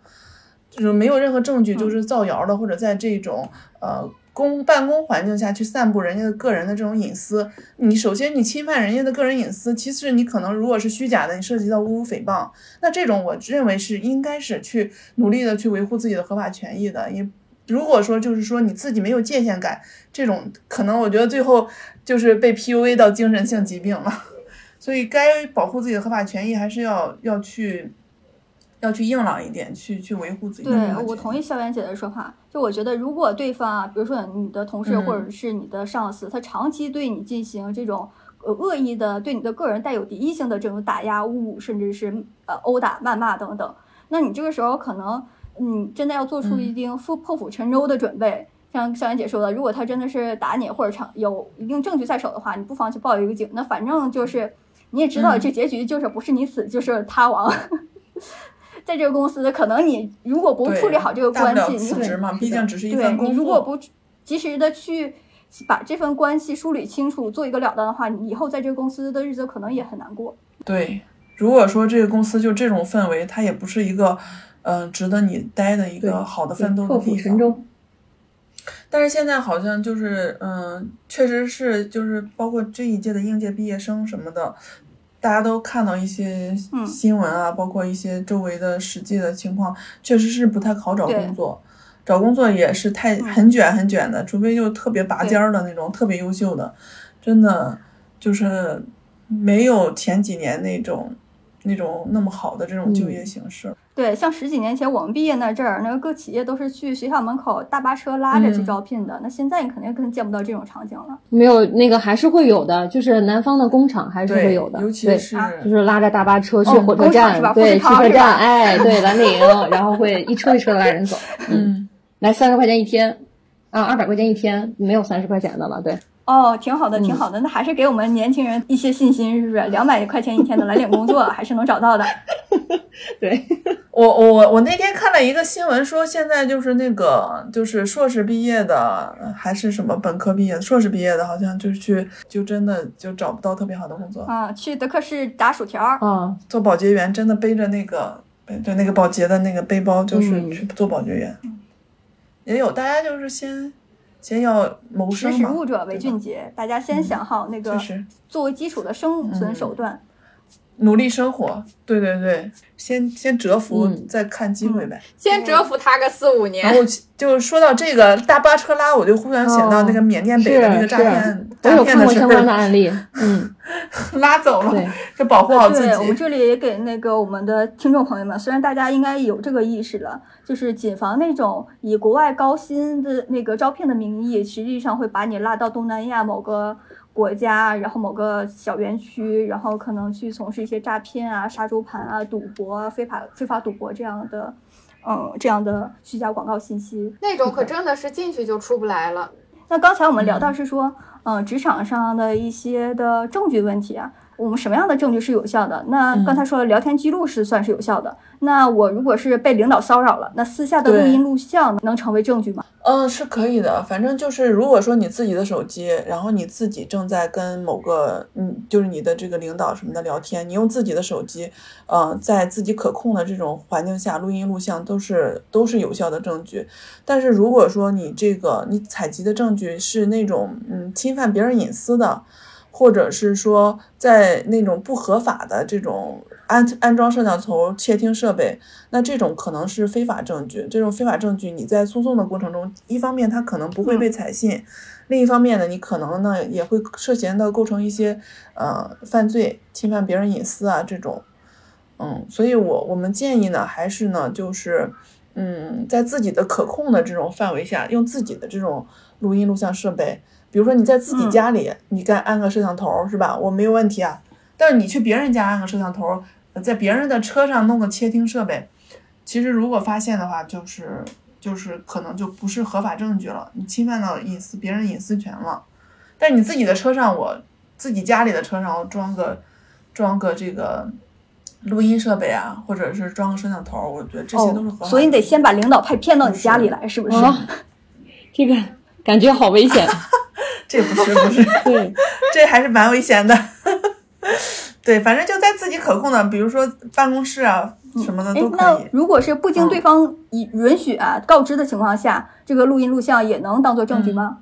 就是没有任何证据，就是造谣的，或者在这种呃公办公环境下去散布人家的个人的这种隐私，你首先你侵犯人家的个人隐私，其次你可能如果是虚假的，你涉及到侮辱诽谤，那这种我认为是应该是去努力的去维护自己的合法权益的，也。如果说就是说你自己没有界限感，这种可能我觉得最后就是被 PUA 到精神性疾病了，所以该保护自己的合法权益还是要要去要去硬朗一点，去去维护自己的对，我同意校园姐的说法。就我觉得，如果对方啊，比如说你的同事嗯或者是你的上司，他长期对你进行这种呃恶意的、对你的个人带有敌意性的这种打压、侮辱，甚至是呃殴打、谩骂等等，那你这个时候可能你真的要做出一嗯定破破釜沉舟的准备。像校园姐说的，如果他真的是打你或者长有一定证据在手的话，你不妨去报一个警。那反正就是你也知道，嗯这结局就是不是你死就是他亡。在这个公司，可能你如果不处理好这个关系，你辞职嘛，毕竟只是一份工作。你如果不及时的去把这份关系梳理清楚，做一个了断的话，你以后在这个公司的日子可能也很难过。对，如果说这个公司就这种氛围，它也不是一个，嗯、值得你待的一个好的奋斗的地方。但是现在好像就是，嗯，确实是，就是包括这一届的应届毕业生什么的，大家都看到一些嗯。新闻啊，包括一些周围的实际的情况，确实是不太好找工作。找工作也是太嗯。很卷很卷的，除非就特别拔尖儿的那种，特别优秀的，真的就是没有前几年那种那种那么好的这种就业形势。对，像十几年前我们毕业那阵儿，那个各企业都是去学校门口大巴车拉着去嗯招聘的。那现在你肯定更见不到这种场景了。没有那个还是会有的，就是南方的工厂还是会有的，对，尤其是、就是拉着大巴车去哦火车站，对，汽不是厂是吧车站，哎，对，蓝领，然后会一车一车的拉人走，嗯，来三十块钱一天，啊，二百块钱一天，没有三十块钱的了，对，哦，挺好的，嗯挺好的。那还是给我们年轻人一些信心，是不是？两百块钱一天的蓝领工作 还是能找到的。对，我我我那天看了一个新闻，说现在就是那个就是硕士毕业的，还是什么本科毕业的，硕士毕业的，好像就是去就真的就找不到特别好的工作。啊，去德克士打薯条儿。啊，做保洁员真的背着那个背着那个保洁的那个背包，就是嗯去做保洁员。也有大家就是先先要谋识生嘛，时务者为俊杰，大家先想好那个作为基础的生存嗯手段。努力生活。对对对，先先蛰伏，嗯再看机会呗。先蛰伏他个四五年然。后就说到这个大巴车拉，我就忽然想到那个缅甸北的那个诈骗我诈骗的事有看过相关的，案例，嗯，拉走了，就保护好自对，我们。这里也给那个我们的听众朋友们，虽然大家应该有这个意识了，就是谨防那种以国外高薪的那个招聘的名义，实际上会把你拉到东南亚某个国家，然后某个小园区，然后可能去从事一些诈骗啊、杀猪盘啊、赌博啊、非法非法赌博这样的，嗯，这样的虚假广告信息。那种可真的是进去就出不来了。那刚才我们聊到是说，嗯、职场上的一些的证据问题啊，我们什么样的证据是有效的？那嗯刚才说了，聊天记录是算是有效的。那我如果是被领导骚扰了，那私下的录音录像能成为证据吗？嗯，是可以的。反正就是，如果说你自己的手机，然后你自己正在跟某个，嗯，就是你的这个领导什么的聊天，你用自己的手机，呃，在自己可控的这种环境下录音录像，都是都是有效的证据。但是如果说你这个你采集的证据是那种，嗯，侵犯别人隐私的，或者是说在那种不合法的这种安安装摄像头、窃听设备，那这种可能是非法证据。这种非法证据，你在诉讼的过程中，一方面它可能不会被采信，另一方面呢，你可能呢也会涉嫌的构成一些呃犯罪、侵犯别人隐私啊这种。嗯，所以我我们建议呢，还是呢，就是嗯，在自己的可控的这种范围下，用自己的这种录音录像设备，比如说你在自己嗯家里，你该安个摄像头是吧？我没有问题啊。但是你去别人家安个摄像头，在别人的车上弄个窃听设备，其实如果发现的话，就是就是可能就不是合法证据了，你侵犯到隐私别人隐私权了。但是你自己的车上，我自己家里的车上我装个装个这个录音设备啊，或者是装个摄像头，我觉得这些都是合法、哦，所以你得先把领导派骗到你家里来，是不是？啊，这个感觉好危险。这不是不是，对，这还是蛮危险的。对，反正就在自己可控的，比如说办公室啊什么的哎都，可以。那如果是不经嗯对方允允许啊、告知的情况下，这个录音录像也能当做证据嗯吗？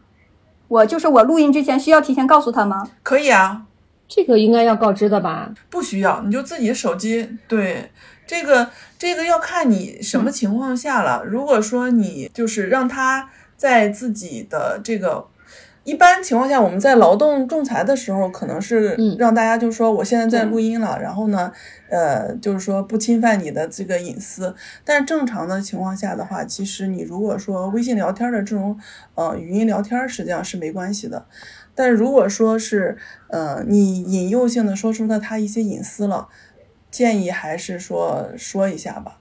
我就是我录音之前需要提前告诉他吗？可以啊，这个应该要告知的吧？不需要，你就自己手机。对，这个这个要看你什嗯么情况下了。如果说你就是让他在自己的这个。一般情况下，我们在劳动仲裁的时候，可能是嗯让大家就说我现在在录音了，然后呢，呃，就是说不侵犯你的这个隐私。但是正常的情况下的话，其实你如果说微信聊天的这种呃语音聊天，实际上是没关系的。但是如果说是呃你引诱性的说出了他一些隐私了，建议还是说说一下吧。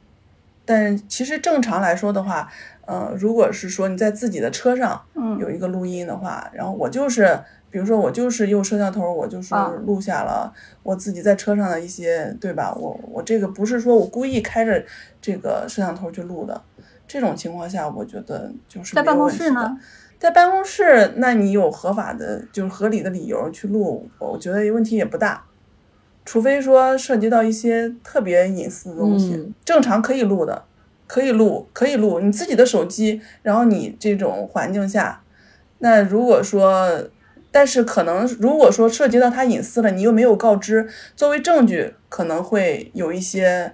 但其实正常来说的话，呃，如果是说你在自己的车上嗯，有一个录音的话，然后我就是，比如说我就是用摄像头，我就是啊录下了我自己在车上的一些，对吧？我我这个不是说我故意开着这个摄像头去录的，这种情况下，我觉得就是没有在办公问题的室呢？在办公室，那你有合法的，就是合理的理由去录，我觉得问题也不大。除非说涉及到一些特别隐私的东西，嗯正常可以录的，可以录，可以录。你自己的手机，然后你这种环境下，那如果说，但是可能如果说涉及到他隐私了，你又没有告知，作为证据，可能会有一些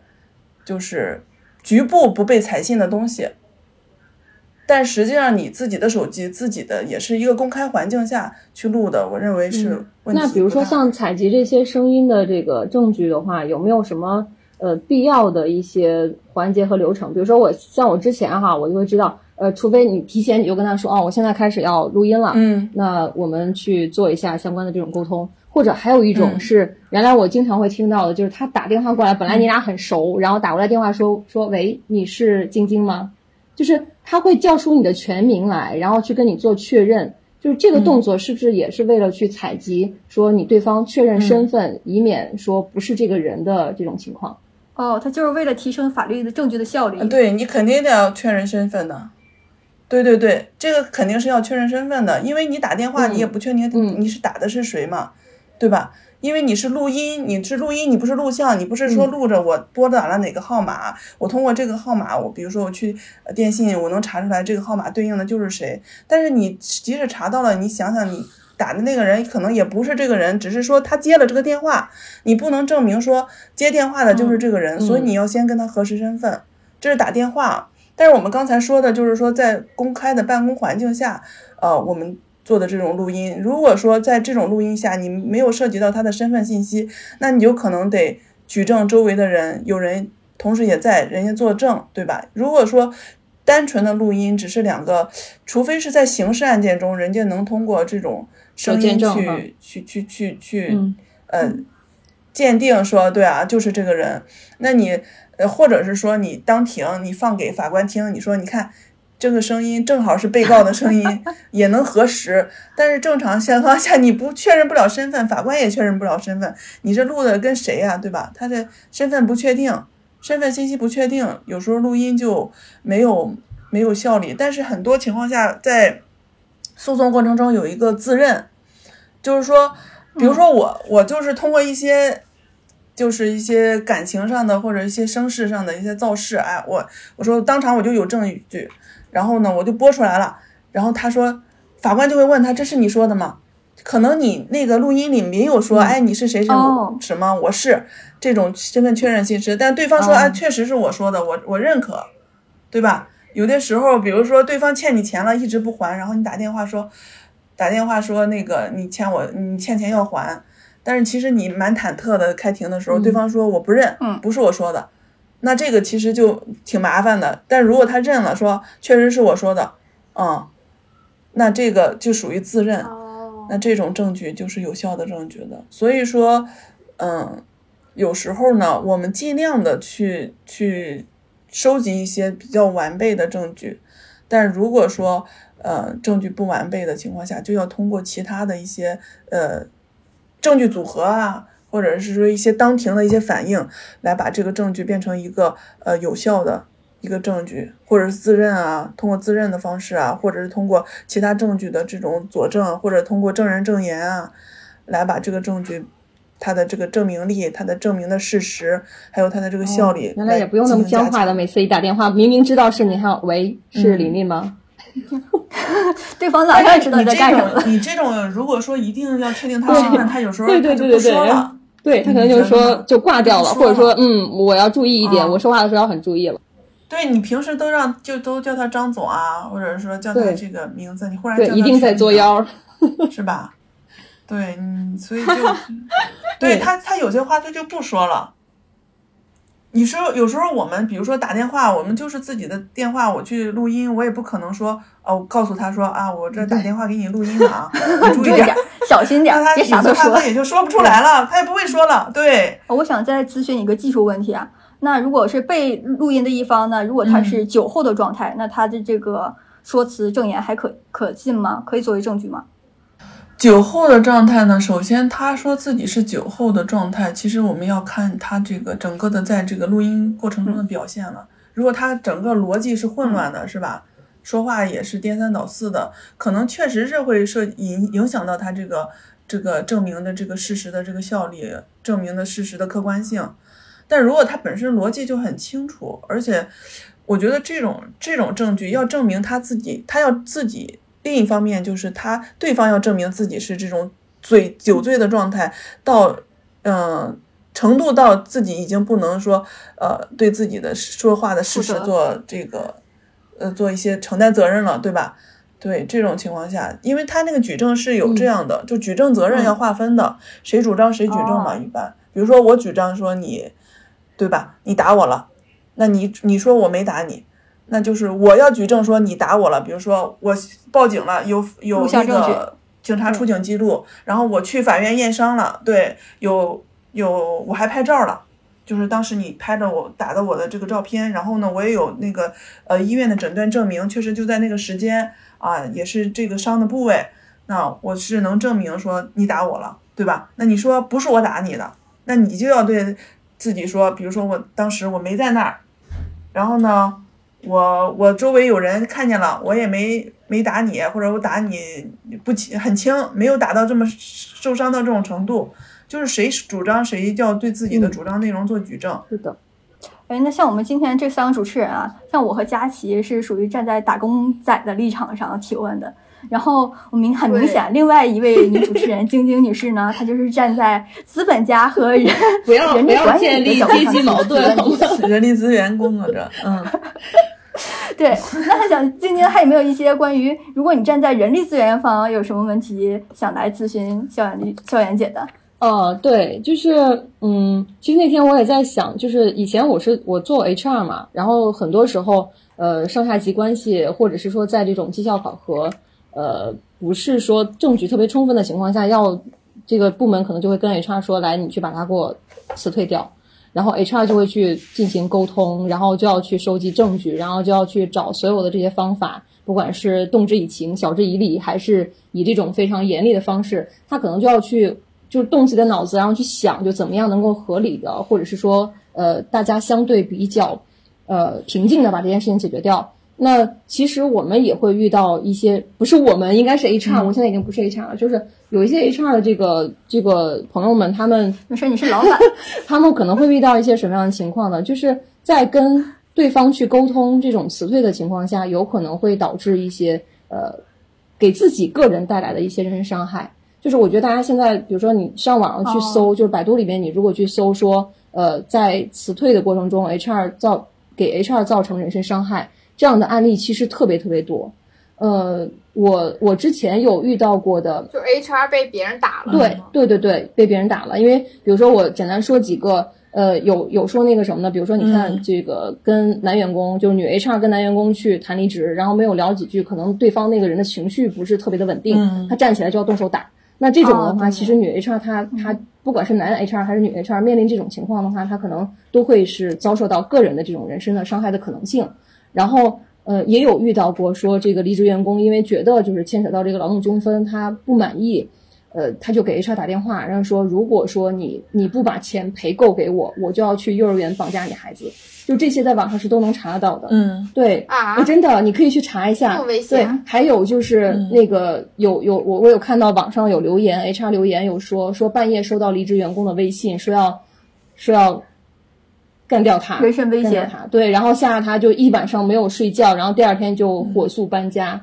就是局部不被采信的东西。但实际上，你自己的手机，自己的也是一个公开环境下去录的，我认为是嗯问题那比如说像采集这些声音的这个证据的话，有没有什么呃必要的一些环节和流程？比如说我像我之前哈，我就会知道，呃，除非你提前你就跟他说，哦，我现在开始要录音了，嗯那我们去做一下相关的这种沟通。或者还有一种嗯是，原来我经常会听到的，就是他打电话过来，本来你俩很熟，然后打过来电话说说，喂，你是晶晶吗？就是他会叫出你的全名来，然后去跟你做确认。就是这个动作是不是也是为了去采集说你对方确认身份，以免说不是这个人的这种情况？哦，他就是为了提升法律的证据的效率。对你肯定得要确认身份的。对对对，这个肯定是要确认身份的，因为你打电话嗯你也不确定嗯你是打的是谁嘛，对吧？因为你是录音，你是录音，你不是录像，你不是说嗯录着我拨打了哪个号码，我通过这个号码，我比如说我去呃电信，我能查出来这个号码对应的就是谁。但是你即使查到了，你想想你打的那个人可能也不是这个人，只是说他接了这个电话，你不能证明说接电话的就是这个人，嗯所以你要先跟他核实身份，这是打电话。但是我们刚才说的就是说，在公开的办公环境下，呃，我们做的这种录音，如果说在这种录音下你没有涉及到他的身份信息，那你就可能得举证周围的人，有人同时也在，人家作证，对吧？如果说单纯的录音只是两个，除非是在刑事案件中，人家能通过这种声音去去去去去，嗯呃，鉴定说对啊，就是这个人。那你呃，或者是说你当庭你放给法官听，你说你看这个声音正好是被告的声音，也能核实。但是正常情况下，你不确认不了身份，法官也确认不了身份，你这录的跟谁呀、对吧？他的身份不确定，身份信息不确定，有时候录音就没有没有效力。但是很多情况下，在诉讼过程中有一个自认，就是说，比如说我，我就是通过一些。就是一些感情上的或者一些声势上的一些造势，哎，我我说当场我就有证据，然后呢我就播出来了，然后他说法官就会问他这是你说的吗？可能你那个录音里没有说，哎你是谁谁哦什么我是这种身份确认信息，但对方说哦啊确实是我说的，我我认可，对吧？有的时候比如说对方欠你钱了一直不还，然后你打电话说打电话说那个你欠我你欠钱要还。但是其实你蛮忐忑的，开庭的时候，嗯对方说我不认，嗯不是我说的，那这个其实就挺麻烦的。但如果他认了，说确实是我说的，嗯，那这个就属于自认，哦，那这种证据就是有效的证据的。所以说，嗯，有时候呢，我们尽量的去去收集一些比较完备的证据，但如果说呃证据不完备的情况下，就要通过其他的一些呃。证据组合啊，或者是说一些当庭的一些反应，来把这个证据变成一个呃有效的一个证据，或者是自认啊，通过自认的方式啊，或者是通过其他证据的这种佐证，或者通过证人证言啊，来把这个证据它的这个证明力、它的证明的事实，还有它的这个效力、哦原来也不用那么僵化的，每次一打电话，明明知道是你，还要喂，是李丽吗？对方哪让知道你在干什么？你这种如果说一定要确定他身份，他有时候对对对对对，对他可能就是说就挂掉了，或者说嗯，我要注意一点，我说话的时候要很注意了。对你平时都让就都叫他张总啊，或者说叫他这个名字，你忽然对一定在作妖，是吧？对，嗯，所以就 对他他有些话他就不说了。你说有时候我们比如说打电话，我们就是自己的电话，我去录音，我也不可能说哦，告诉他说啊，我这打电话给你录音了啊，你注意点，小心点，别啥都说。他也就说不出来了，他也不会说了。对，我想再咨询一个技术问题啊，那如果是被录音的一方呢，如果他是酒后的状态，那他的这个说辞证言还可可信吗？可以作为证据吗？酒后的状态呢？首先，他说自己是酒后的状态，其实我们要看他这个整个的在这个录音过程中的表现了。如果他整个逻辑是混乱的，是吧？说话也是颠三倒四的，可能确实是会涉影影响到他这个这个证明的这个事实的这个效力，证明的事实的客观性。但如果他本身逻辑就很清楚，而且我觉得这种这种证据要证明他自己，他要自己。另一方面就是他对方要证明自己是这种醉酒醉的状态，到嗯、呃、程度到自己已经不能说呃对自己的说话的事实做这个呃做一些承担责任了，对吧？对这种情况下，因为他那个举证是有这样的，嗯、就举证责任要划分的，嗯、谁主张谁举证嘛。哦、一般比如说我主张说你对吧？你打我了，那你你说我没打你。那就是我要举证说你打我了，比如说我报警了，有有那个警察出警记录，然后我去法院验伤了，对，有有我还拍照了，就是当时你拍的我打的我的这个照片，然后呢，我也有那个呃医院的诊断证明，确实就在那个时间啊，也是这个伤的部位，那我是能证明说你打我了，对吧？那你说不是我打你的，那你就要对自己说，比如说我当时我没在那儿，然后呢？我我周围有人看见了，我也没没打你，或者我打你不轻很轻，没有打到这么受伤到这种程度，就是谁主张谁就要对自己的主张内容做举证。嗯、是的，哎，那像我们今天这三个主持人啊，像我和佳琪是属于站在打工仔的立场上提问的，然后我明很明显，另外一位女主持人晶晶女士呢，她就是站在资本家和人不要人力管理的阶级矛盾，人力资源工作者，嗯。对，那他想晶晶还有没有一些关于，如果你站在人力资源方，有什么问题想来咨询校园校园姐的？哦，对，就是嗯，其实那天我也在想，就是以前我是我做 HR 嘛，然后很多时候呃上下级关系，或者是说在这种绩效考核，呃不是说证据特别充分的情况下，要这个部门可能就会跟 HR 说，来你去把他给我辞退掉。然后 HR 就会去进行沟通，然后就要去收集证据，然后就要去找所有的这些方法，不管是动之以情、晓之以理，还是以这种非常严厉的方式，他可能就要去就是动自己的脑子，然后去想，就怎么样能够合理的，或者是说呃大家相对比较呃平静的把这件事情解决掉。那其实我们也会遇到一些，不是我们，应该是 HR，、我现在已经不是 HR 了，就是有一些 HR 的这个这个朋友们，他们没事，你是老板，他们可能会遇到一些什么样的情况呢？就是在跟对方去沟通这种辞退的情况下，有可能会导致一些呃给自己个人带来的一些人身伤害。就是我觉得大家现在，比如说你上网上去搜，就是百度里面，你如果去搜说，呃，在辞退的过程中，HR 造给 HR 造成人身伤害这样的案例，其实特别特别多。呃，我我之前有遇到过的，就 HR 被别人打了，对对对对，被别人打了。因为比如说我简单说几个，呃，有有说那个什么呢？比如说你看嗯这个跟男员工，就是女 HR 跟男员工去谈离职，然后没有聊几句，可能对方那个人的情绪不是特别的稳定，嗯他站起来就要动手打。那这种的话，哦其实女 HR 她她不管是男 HR 还是女 HR，面临这种情况的话，她可能都会是遭受到个人的这种人身的伤害的可能性。然后呃，也有遇到过说这个离职员工因为觉得就是牵扯到这个劳动纠纷，他不满意，呃，他就给 HR 打电话，然后说如果说你你不把钱赔够给我，我就要去幼儿园绑架你孩子。就这些在网上是都能查得到的。嗯对啊呃真的，你可以去查一下。这么危对，还有就是嗯那个有有我我有看到网上有留言，HR 留言有说说半夜收到离职员工的微信，说要说要干掉他，人身威胁，他，对，然后吓得他就一晚上没有睡觉，然后第二天就火速搬家，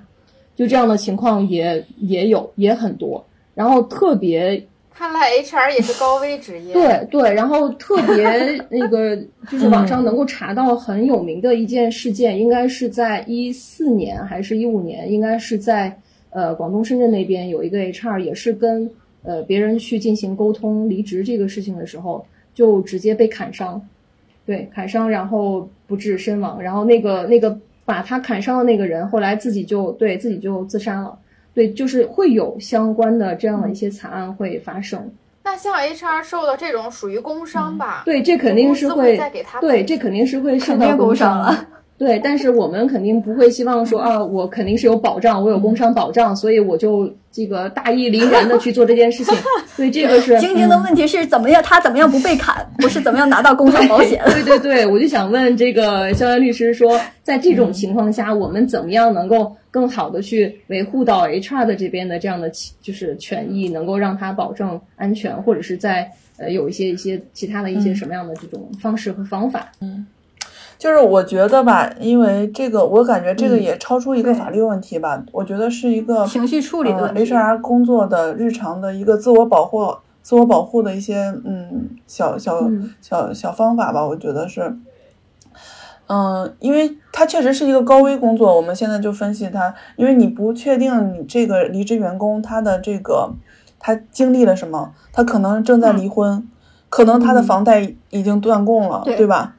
就这样的情况也也有也很多，然后特别看来 HR 也是高危职业。对对，然后特别那个 就是网上能够查到很有名的一件事件，应该是在一四年还是一五年，应该是在呃广东深圳那边有一个 HR 也是跟呃别人去进行沟通离职这个事情的时候，就直接被砍伤，对，砍伤然后不治身亡，然后那个那个把他砍伤的那个人后来自己就对自己就自杀了。对，就是会有相关的这样的一些惨案会发生。那像 HR 受的这种属于工伤吧？嗯对，这肯定是公司会再给他对，这肯定是会受到工伤伤了。对，但是我们肯定不会希望说啊，我肯定是有保障，我有工伤保障，所以我就这个大义凛然的去做这件事情。对，这个是晶晶的问题是怎么样，他怎么样不被砍，不是怎么样拿到工伤保险。对对对，我就想问这个肖元律师说，在这种情况下，我们怎么样能够更好的去维护到 HR 的这边的这样的就是权益，能够让他保证安全，或者是在呃有一些一些其他的一些什么样的这种方式和方法？就是我觉得吧，因为这个，我感觉这个嗯也超出一个法律问题吧。我觉得是一个情绪处理的呃、HR 工作的日常的一个自我保护、自我保护的一些嗯小小、嗯小小方法吧。我觉得是，嗯，因为它确实是一个高危工作。我们现在就分析它，因为你不确定你这个离职员工他的这个他经历了什么，他可能正在离婚，可能他的嗯房贷已经断供了，对对吧？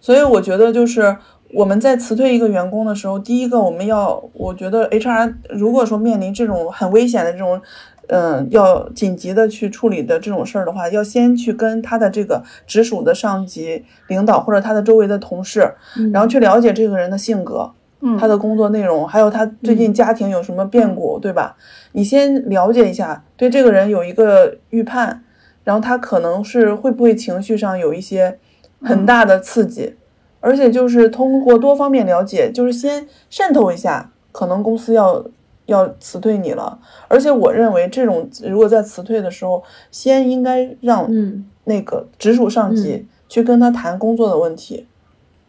所以我觉得就是我们在辞退一个员工的时候，第一个我们要，我觉得 HR 如果说面临这种很危险的这种，嗯、要紧急的去处理的这种事儿的话，要先去跟他的这个直属的上级领导或者他的周围的同事，嗯然后去了解这个人的性格，嗯，他的工作内容，还有他最近家庭有什么变故，对吧？你先了解一下，对这个人有一个预判，然后他可能是会不会情绪上有一些很大的刺激，而且就是通过多方面了解，就是先渗透一下，可能公司要要辞退你了。而且我认为这种如果在辞退的时候，先应该让嗯那个直属上级去跟他谈工作的问题，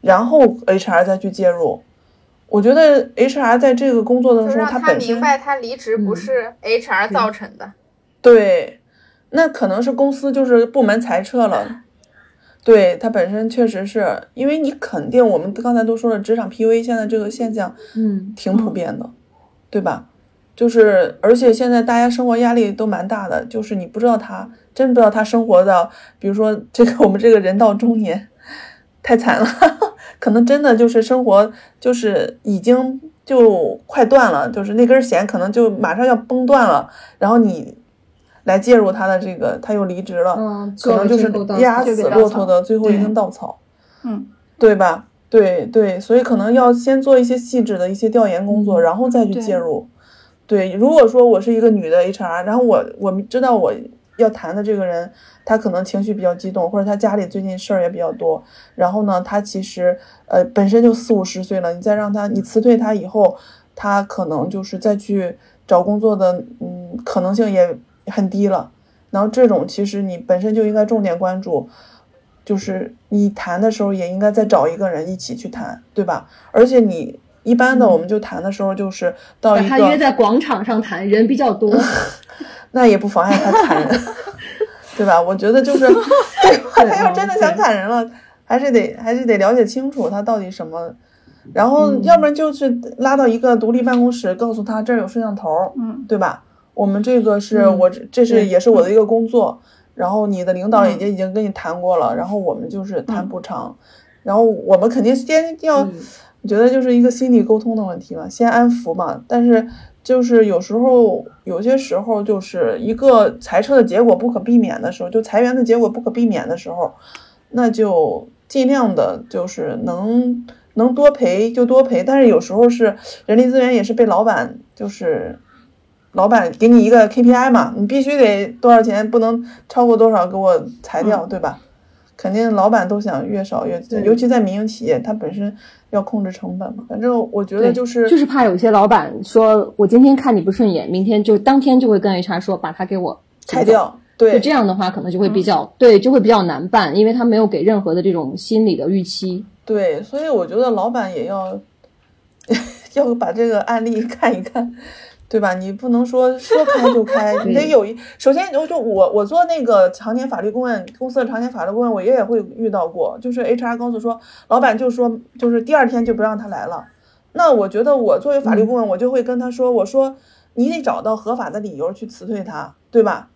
然后 HR 再去介入。我觉得 HR 在这个工作的时候，他本身明白他离职不嗯是 HR 造成的。对，那可能是公司就是部门裁撤了。对他本身确实是因为你肯定，我们刚才都说了，职场 PUA 现在这个现象嗯挺普遍的，对吧？就是而且现在大家生活压力都蛮大的，就是你不知道他真不知道他生活的，比如说这个我们这个人到中年，太惨了，可能真的就是生活就是已经就快断了，就是那根弦可能就马上要崩断了，然后你来介入他的这个，他又离职了，嗯，可能就是压死骆驼的最后一根稻草，嗯，对吧？对对，所以可能要先做一些细致的一些调研工作，嗯然后再去介入。对，如果说我是一个女的 HR，然后我我知道我要谈的这个人，他可能情绪比较激动，或者他家里最近事儿也比较多，然后呢，他其实呃本身就四五十岁了，你再让他你辞退他以后，他可能就是再去找工作的嗯可能性也很低了。然后这种其实你本身就应该重点关注，就是你谈的时候也应该再找一个人一起去谈，对吧？而且你一般的我们就谈的时候就是到把一个，他约在广场上谈，人比较多。那也不妨碍他砍人，对吧？我觉得就是，对吧？他要真的想砍人了，还是得还是得了解清楚他到底什么。然后，嗯要不然就是拉到一个独立办公室，告诉他这儿有摄像头，嗯对吧？我们这个是嗯我这这是也是我的一个工作，然后你的领导嗯也已经跟你谈过了，然后我们就是谈嗯补偿，然后我们肯定先要，觉得就是一个心理沟通的问题嘛，先安抚嘛。但是就是有时候有些时候就是一个裁撤的结果不可避免的时候，就裁员的结果不可避免的时候，那就尽量的就是能能多赔就多赔，但是有时候是人力资源也是被老板就是。老板给你一个 KPI 嘛，你必须得多少钱，不能超过多少给我裁掉，对吧？肯定老板都想越少越，尤其在民营企业，它本身要控制成本嘛。反正我觉得就是就是怕有些老板说，我今天看你不顺眼，明天就当天就会跟 HR 说，把他给我。裁掉，对就这样的话，可能就会比较、对，就会比较难办，因为他没有给任何的这种心理的预期。对，所以我觉得老板也要 要把这个案例看一看，对吧？你不能说说开就开，你得有一。首先，我就我我做那个常年法律顾问，公司的常年法律顾问，我也会遇到过，就是 HR 告诉说，老板就说就是第二天就不让他来了。那我觉得我作为法律顾问，我就会跟他说，我说你得找到合法的理由去辞退他，对吧？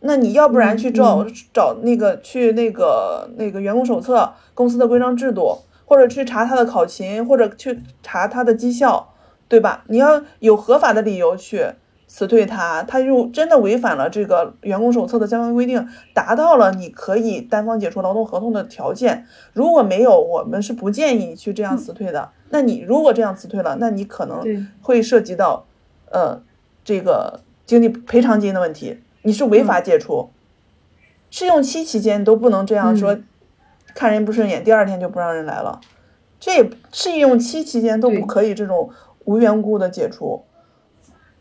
那你要不然去找、找那个去那个那个员工手册、公司的规章制度，或者去查他的考勤，或者去查他的绩效，对吧？你要有合法的理由去辞退他，他又真的违反了这个员工手册的相关规定，达到了你可以单方解除劳动合同的条件。如果没有，我们是不建议你去这样辞退的。那你如果这样辞退了，那你可能会涉及到呃这个经济赔偿金的问题，你是违法解除。试用期期间都不能这样说，嗯看人不顺眼，第二天就不让人来了。这也试用期期间都不可以这种无缘故的解除。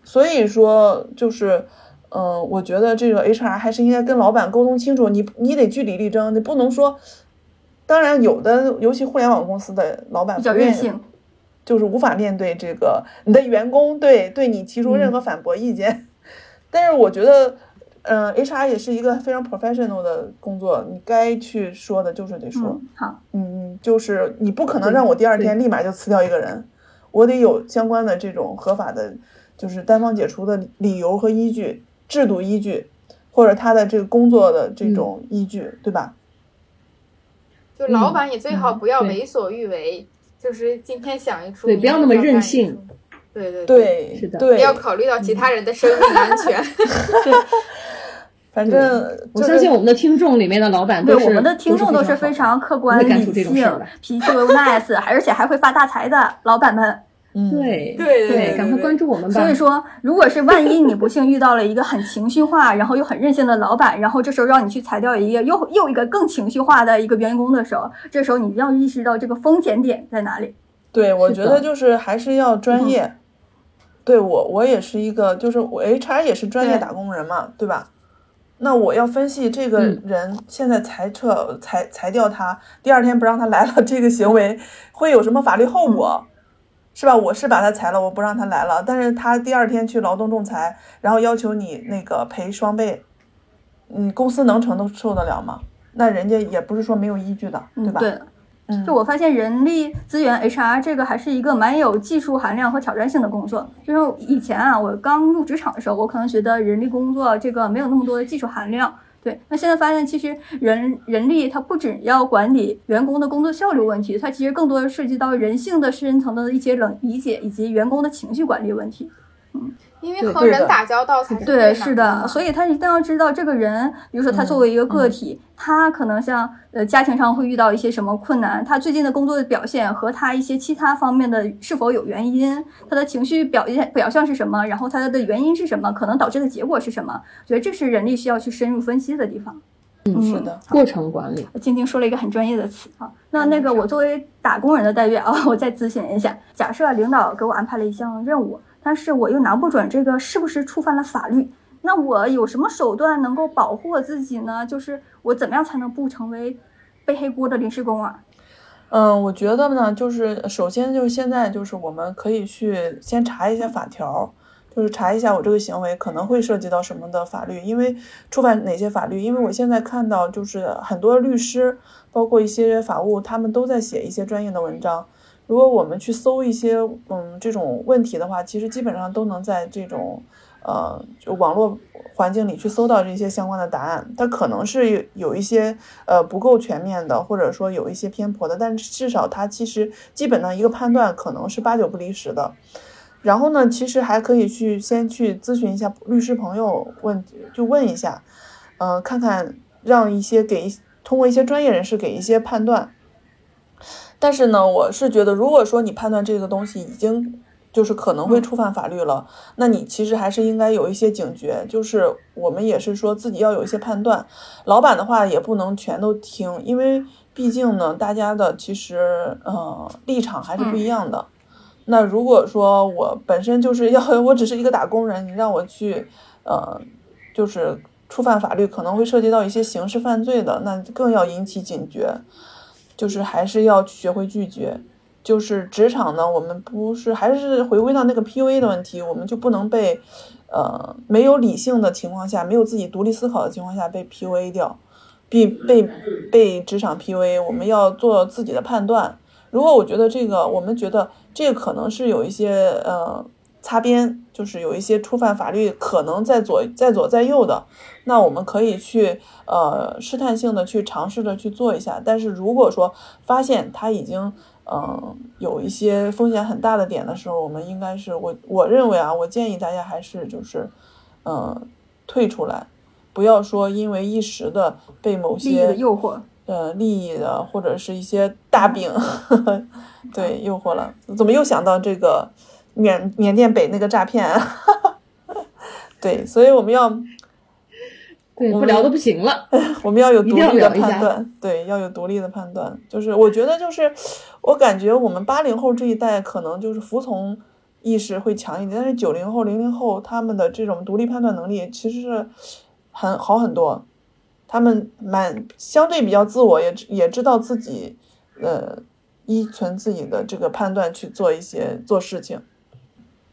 所以说，就是，嗯、我觉得这个 HR 还是应该跟老板沟通清楚，你你得据理力争，你不能说。当然，有的尤其互联网公司的老板比较任性。就是无法面对这个你的员工对对你提出任何反驳意见。但是我觉得，嗯、h r 也是一个非常 professional 的工作，你该去说的就是得说。嗯，好，嗯，就是你不可能让我第二天立马就辞掉一个人，我得有相关的这种合法的，就是单方解除的理由和依据、制度依据，或者他的这个工作的这种依据，对吧？就老板也最好嗯不要为所欲为，就是今天想一出，对不要那么任性出。对对，对，是的对，要考虑到其他人的生命安全。反正就是我相信我们的听众里面的老板都是对我们的听众都是非非常常客观、理性这种事儿来、脾气又 nice，而且还会发大财的老板们。嗯，对对对对赶快关注我们吧。所以说，如果是万一你不幸遇到了一个很情绪化，然后又很任性的老板，然后这时候让你去裁掉一个又又一个更情绪化的一个员工的时候，这时候你要意识到这个风险点在哪里。对，我觉得就是还是要专业。对我，我也是一个，就是我 HR 也是专业打工人嘛，对吧？那我要分析这个嗯人现在裁撤裁裁掉他，第二天不让他来了，这个行为会有什么法律后果，是吧？我是把他裁了，我不让他来了，但是他第二天去劳动仲裁，然后要求你那个赔双倍，嗯，公司能承受得了吗？那人家也不是说没有依据的，对嗯，吧？就我发现人力资源 HR 这个还是一个蛮有技术含量和挑战性的工作。就是以前啊，我刚入职场的时候，我可能觉得人力工作这个没有那么多的技术含量。对，那现在发现其实人人力它不只要管理员工的工作效率问题，它其实更多的涉及到人性的深层的一些冷理解以及员工的情绪管理问题。嗯因为和人打交道才是对，最是的，所以他一定要知道这个人，比如说他作为一个个体，他可能像呃家庭上会遇到一些什么困难，他最近的工作的表现和他一些其他方面的是否有原因，他的情绪表现表象是什么，然后他的原因是什么，可能导致的结果是什么，我觉得这是人力需要去深入分析的地方。嗯，是的，过程管理。晶晶说了一个很专业的词啊，那那个我作为打工人的待遇啊，我再咨询一下，假设领导给我安排了一项任务，但是我又拿不准这个是不是触犯了法律，那我有什么手段能够保护我自己呢？就是我怎么样才能不成为背黑锅的临时工啊？嗯，我觉得呢，就是首先就是现在就是我们可以去先查一下法条，就是查一下我这个行为可能会涉及到什么的法律，因为触犯哪些法律？因为我现在看到就是很多律师，包括一些法务，他们都在写一些专业的文章。如果我们去搜一些嗯这种问题的话，其实基本上都能在这种呃就网络环境里去搜到这些相关的答案。它可能是有一些呃不够全面的，或者说有一些偏颇的，但至少它其实基本上一个判断可能是八九不离十的。然后呢，其实还可以去先去咨询一下律师朋友问，就问一下，嗯、看看让一些给通过一些专业人士给一些判断。但是呢，我是觉得，如果说你判断这个东西已经就是可能会触犯法律了，那你其实还是应该有一些警觉，就是我们也是说自己要有一些判断。老板的话也不能全都听，因为毕竟呢，大家的其实呃立场还是不一样的。那如果说我本身就是要，我只是一个打工人，你让我去，呃，就是触犯法律，可能会涉及到一些刑事犯罪的，那更要引起警觉，就是还是要学会拒绝。就是职场呢，我们不是还是回归到那个 PUA 的问题，我们就不能被，呃，没有理性的情况下，没有自己独立思考的情况下被 PUA 掉，被被被职场 PUA，我们要做自己的判断。如果我觉得这个，我们觉得这个可能是有一些呃擦边，就是有一些触犯法律，可能在左在左在右的，那我们可以去呃试探性的去尝试着去做一下。但是如果说发现他已经嗯、呃有一些风险很大的点的时候，我们应该是我我认为啊，我建议大家还是就是嗯、呃退出来，不要说因为一时的被某利益些的诱惑，呃利益的或者是一些大饼，对诱惑了。怎么又想到这个缅缅甸北那个诈骗、啊？对，所以我们要对，我们不聊的不行了。我们要有独立的判断，对，要有独立的判断。就是我觉得，就是我感觉我们八零后这一代可能就是服从意识会强一点，但是九零后、零零后他们的这种独立判断能力其实是很好很多。他们蛮相对比较自我，也也知道自己呃依存自己的这个判断去做一些做事情。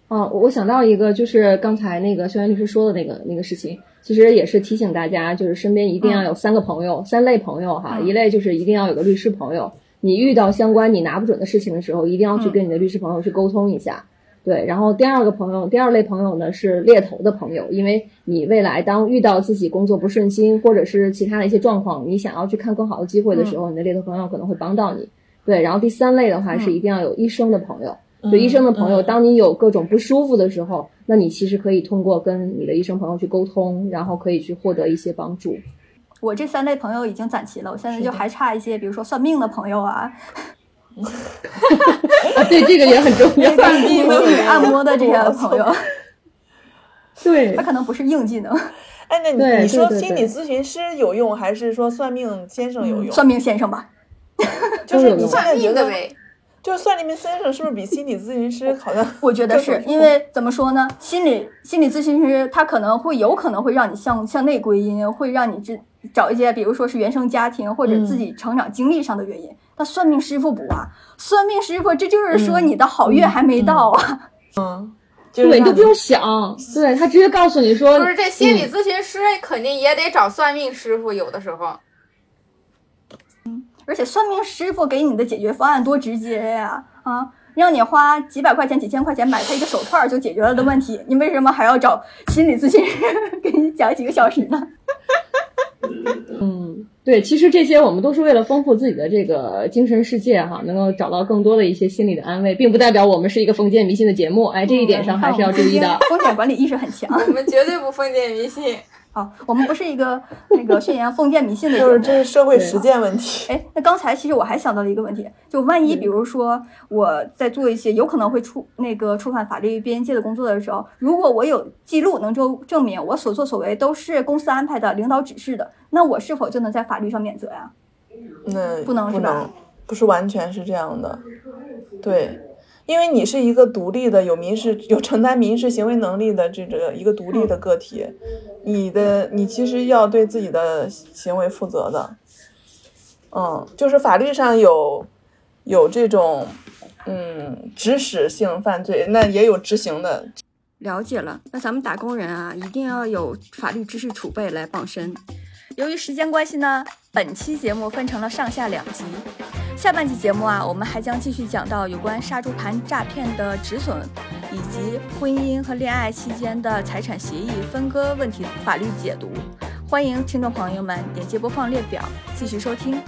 哦，我想到一个，就是刚才那个肖岩律师说的那个那个事情，其实也是提醒大家，就是身边一定要有三个朋友，三类朋友哈。嗯一类就是一定要有个律师朋友，你遇到相关你拿不准的事情的时候，一定要去嗯跟你的律师朋友去沟通一下。对，然后第二个朋友，第二类朋友呢是猎头的朋友，因为你未来当遇到自己工作不顺心，或者是其他的一些状况，你想要去看更好的机会的时候，你的猎头朋友可能会帮到你。对，然后第三类的话是一定要有医生的朋友。对医生的朋友，嗯当你有各种不舒服的时候，那你其实可以通过跟你的医生朋友去沟通，然后可以去获得一些帮助。我这三类朋友已经攒齐了，我现在就还差一些，比如说算命的朋友啊，啊，对，这个也很重要。算命、按摩的这些朋友，对他，可能不是硬技能，哎，那你你说对对心理咨询师有用，还是说算命先生有用？算命先生吧。就是你算命的呗。就是算命先生是不是比心理咨询师好像？我觉得是因为怎么说呢？心理心理咨询师他可能会有可能会让你向向内归因，会让你知找一些，比如说是原生家庭或者自己成长经历上的原因。但算命师傅不啊，算命师傅这就是说你的好运还没到啊。就是对，你都不用想，对他直接告诉你说，就是这心理嗯咨询师肯定也得找算命师傅，有的时候。而且算命师傅给你的解决方案多直接呀啊！让你花几百块钱、几千块钱买他一个手串儿就解决了的问题，你为什么还要找心理咨询师给你讲几个小时呢？嗯，对，其实这些我们都是为了丰富自己的这个精神世界哈，能够找到更多的一些心理的安慰，并不代表我们是一个封建迷信的节目。哎，这一点上还是要注意的。风险管理意识很强。我们绝对不封建迷信。好，我们不是一个那个 宣扬封建迷信的，就是这是社会实践问题。哎，那刚才其实我还想到了一个问题，就万一比如说我在做一些有可能会触那个触犯法律边界的工作的时候，如果我有记录能够证明我所作所为都是公司安排的、领导指示的，那我是否就能在法律上免责呀？那不能不能，不是完全是这样的，对。因为你是一个独立的、有民事、有承担民事行为能力的这个一个独立的个体，你的你其实要对自己的行为负责的。嗯，就是法律上有有这种嗯指使性犯罪，那也有执行的。了解了，那咱们打工人啊，一定要有法律知识储备来傍身。由于时间关系呢，本期节目分成了上下两集。下半期节目啊，我们还将继续讲到有关杀猪盘诈骗的止损，以及婚姻和恋爱期间的财产协议分割问题法律解读。欢迎听众朋友们点击播放列表继续收听。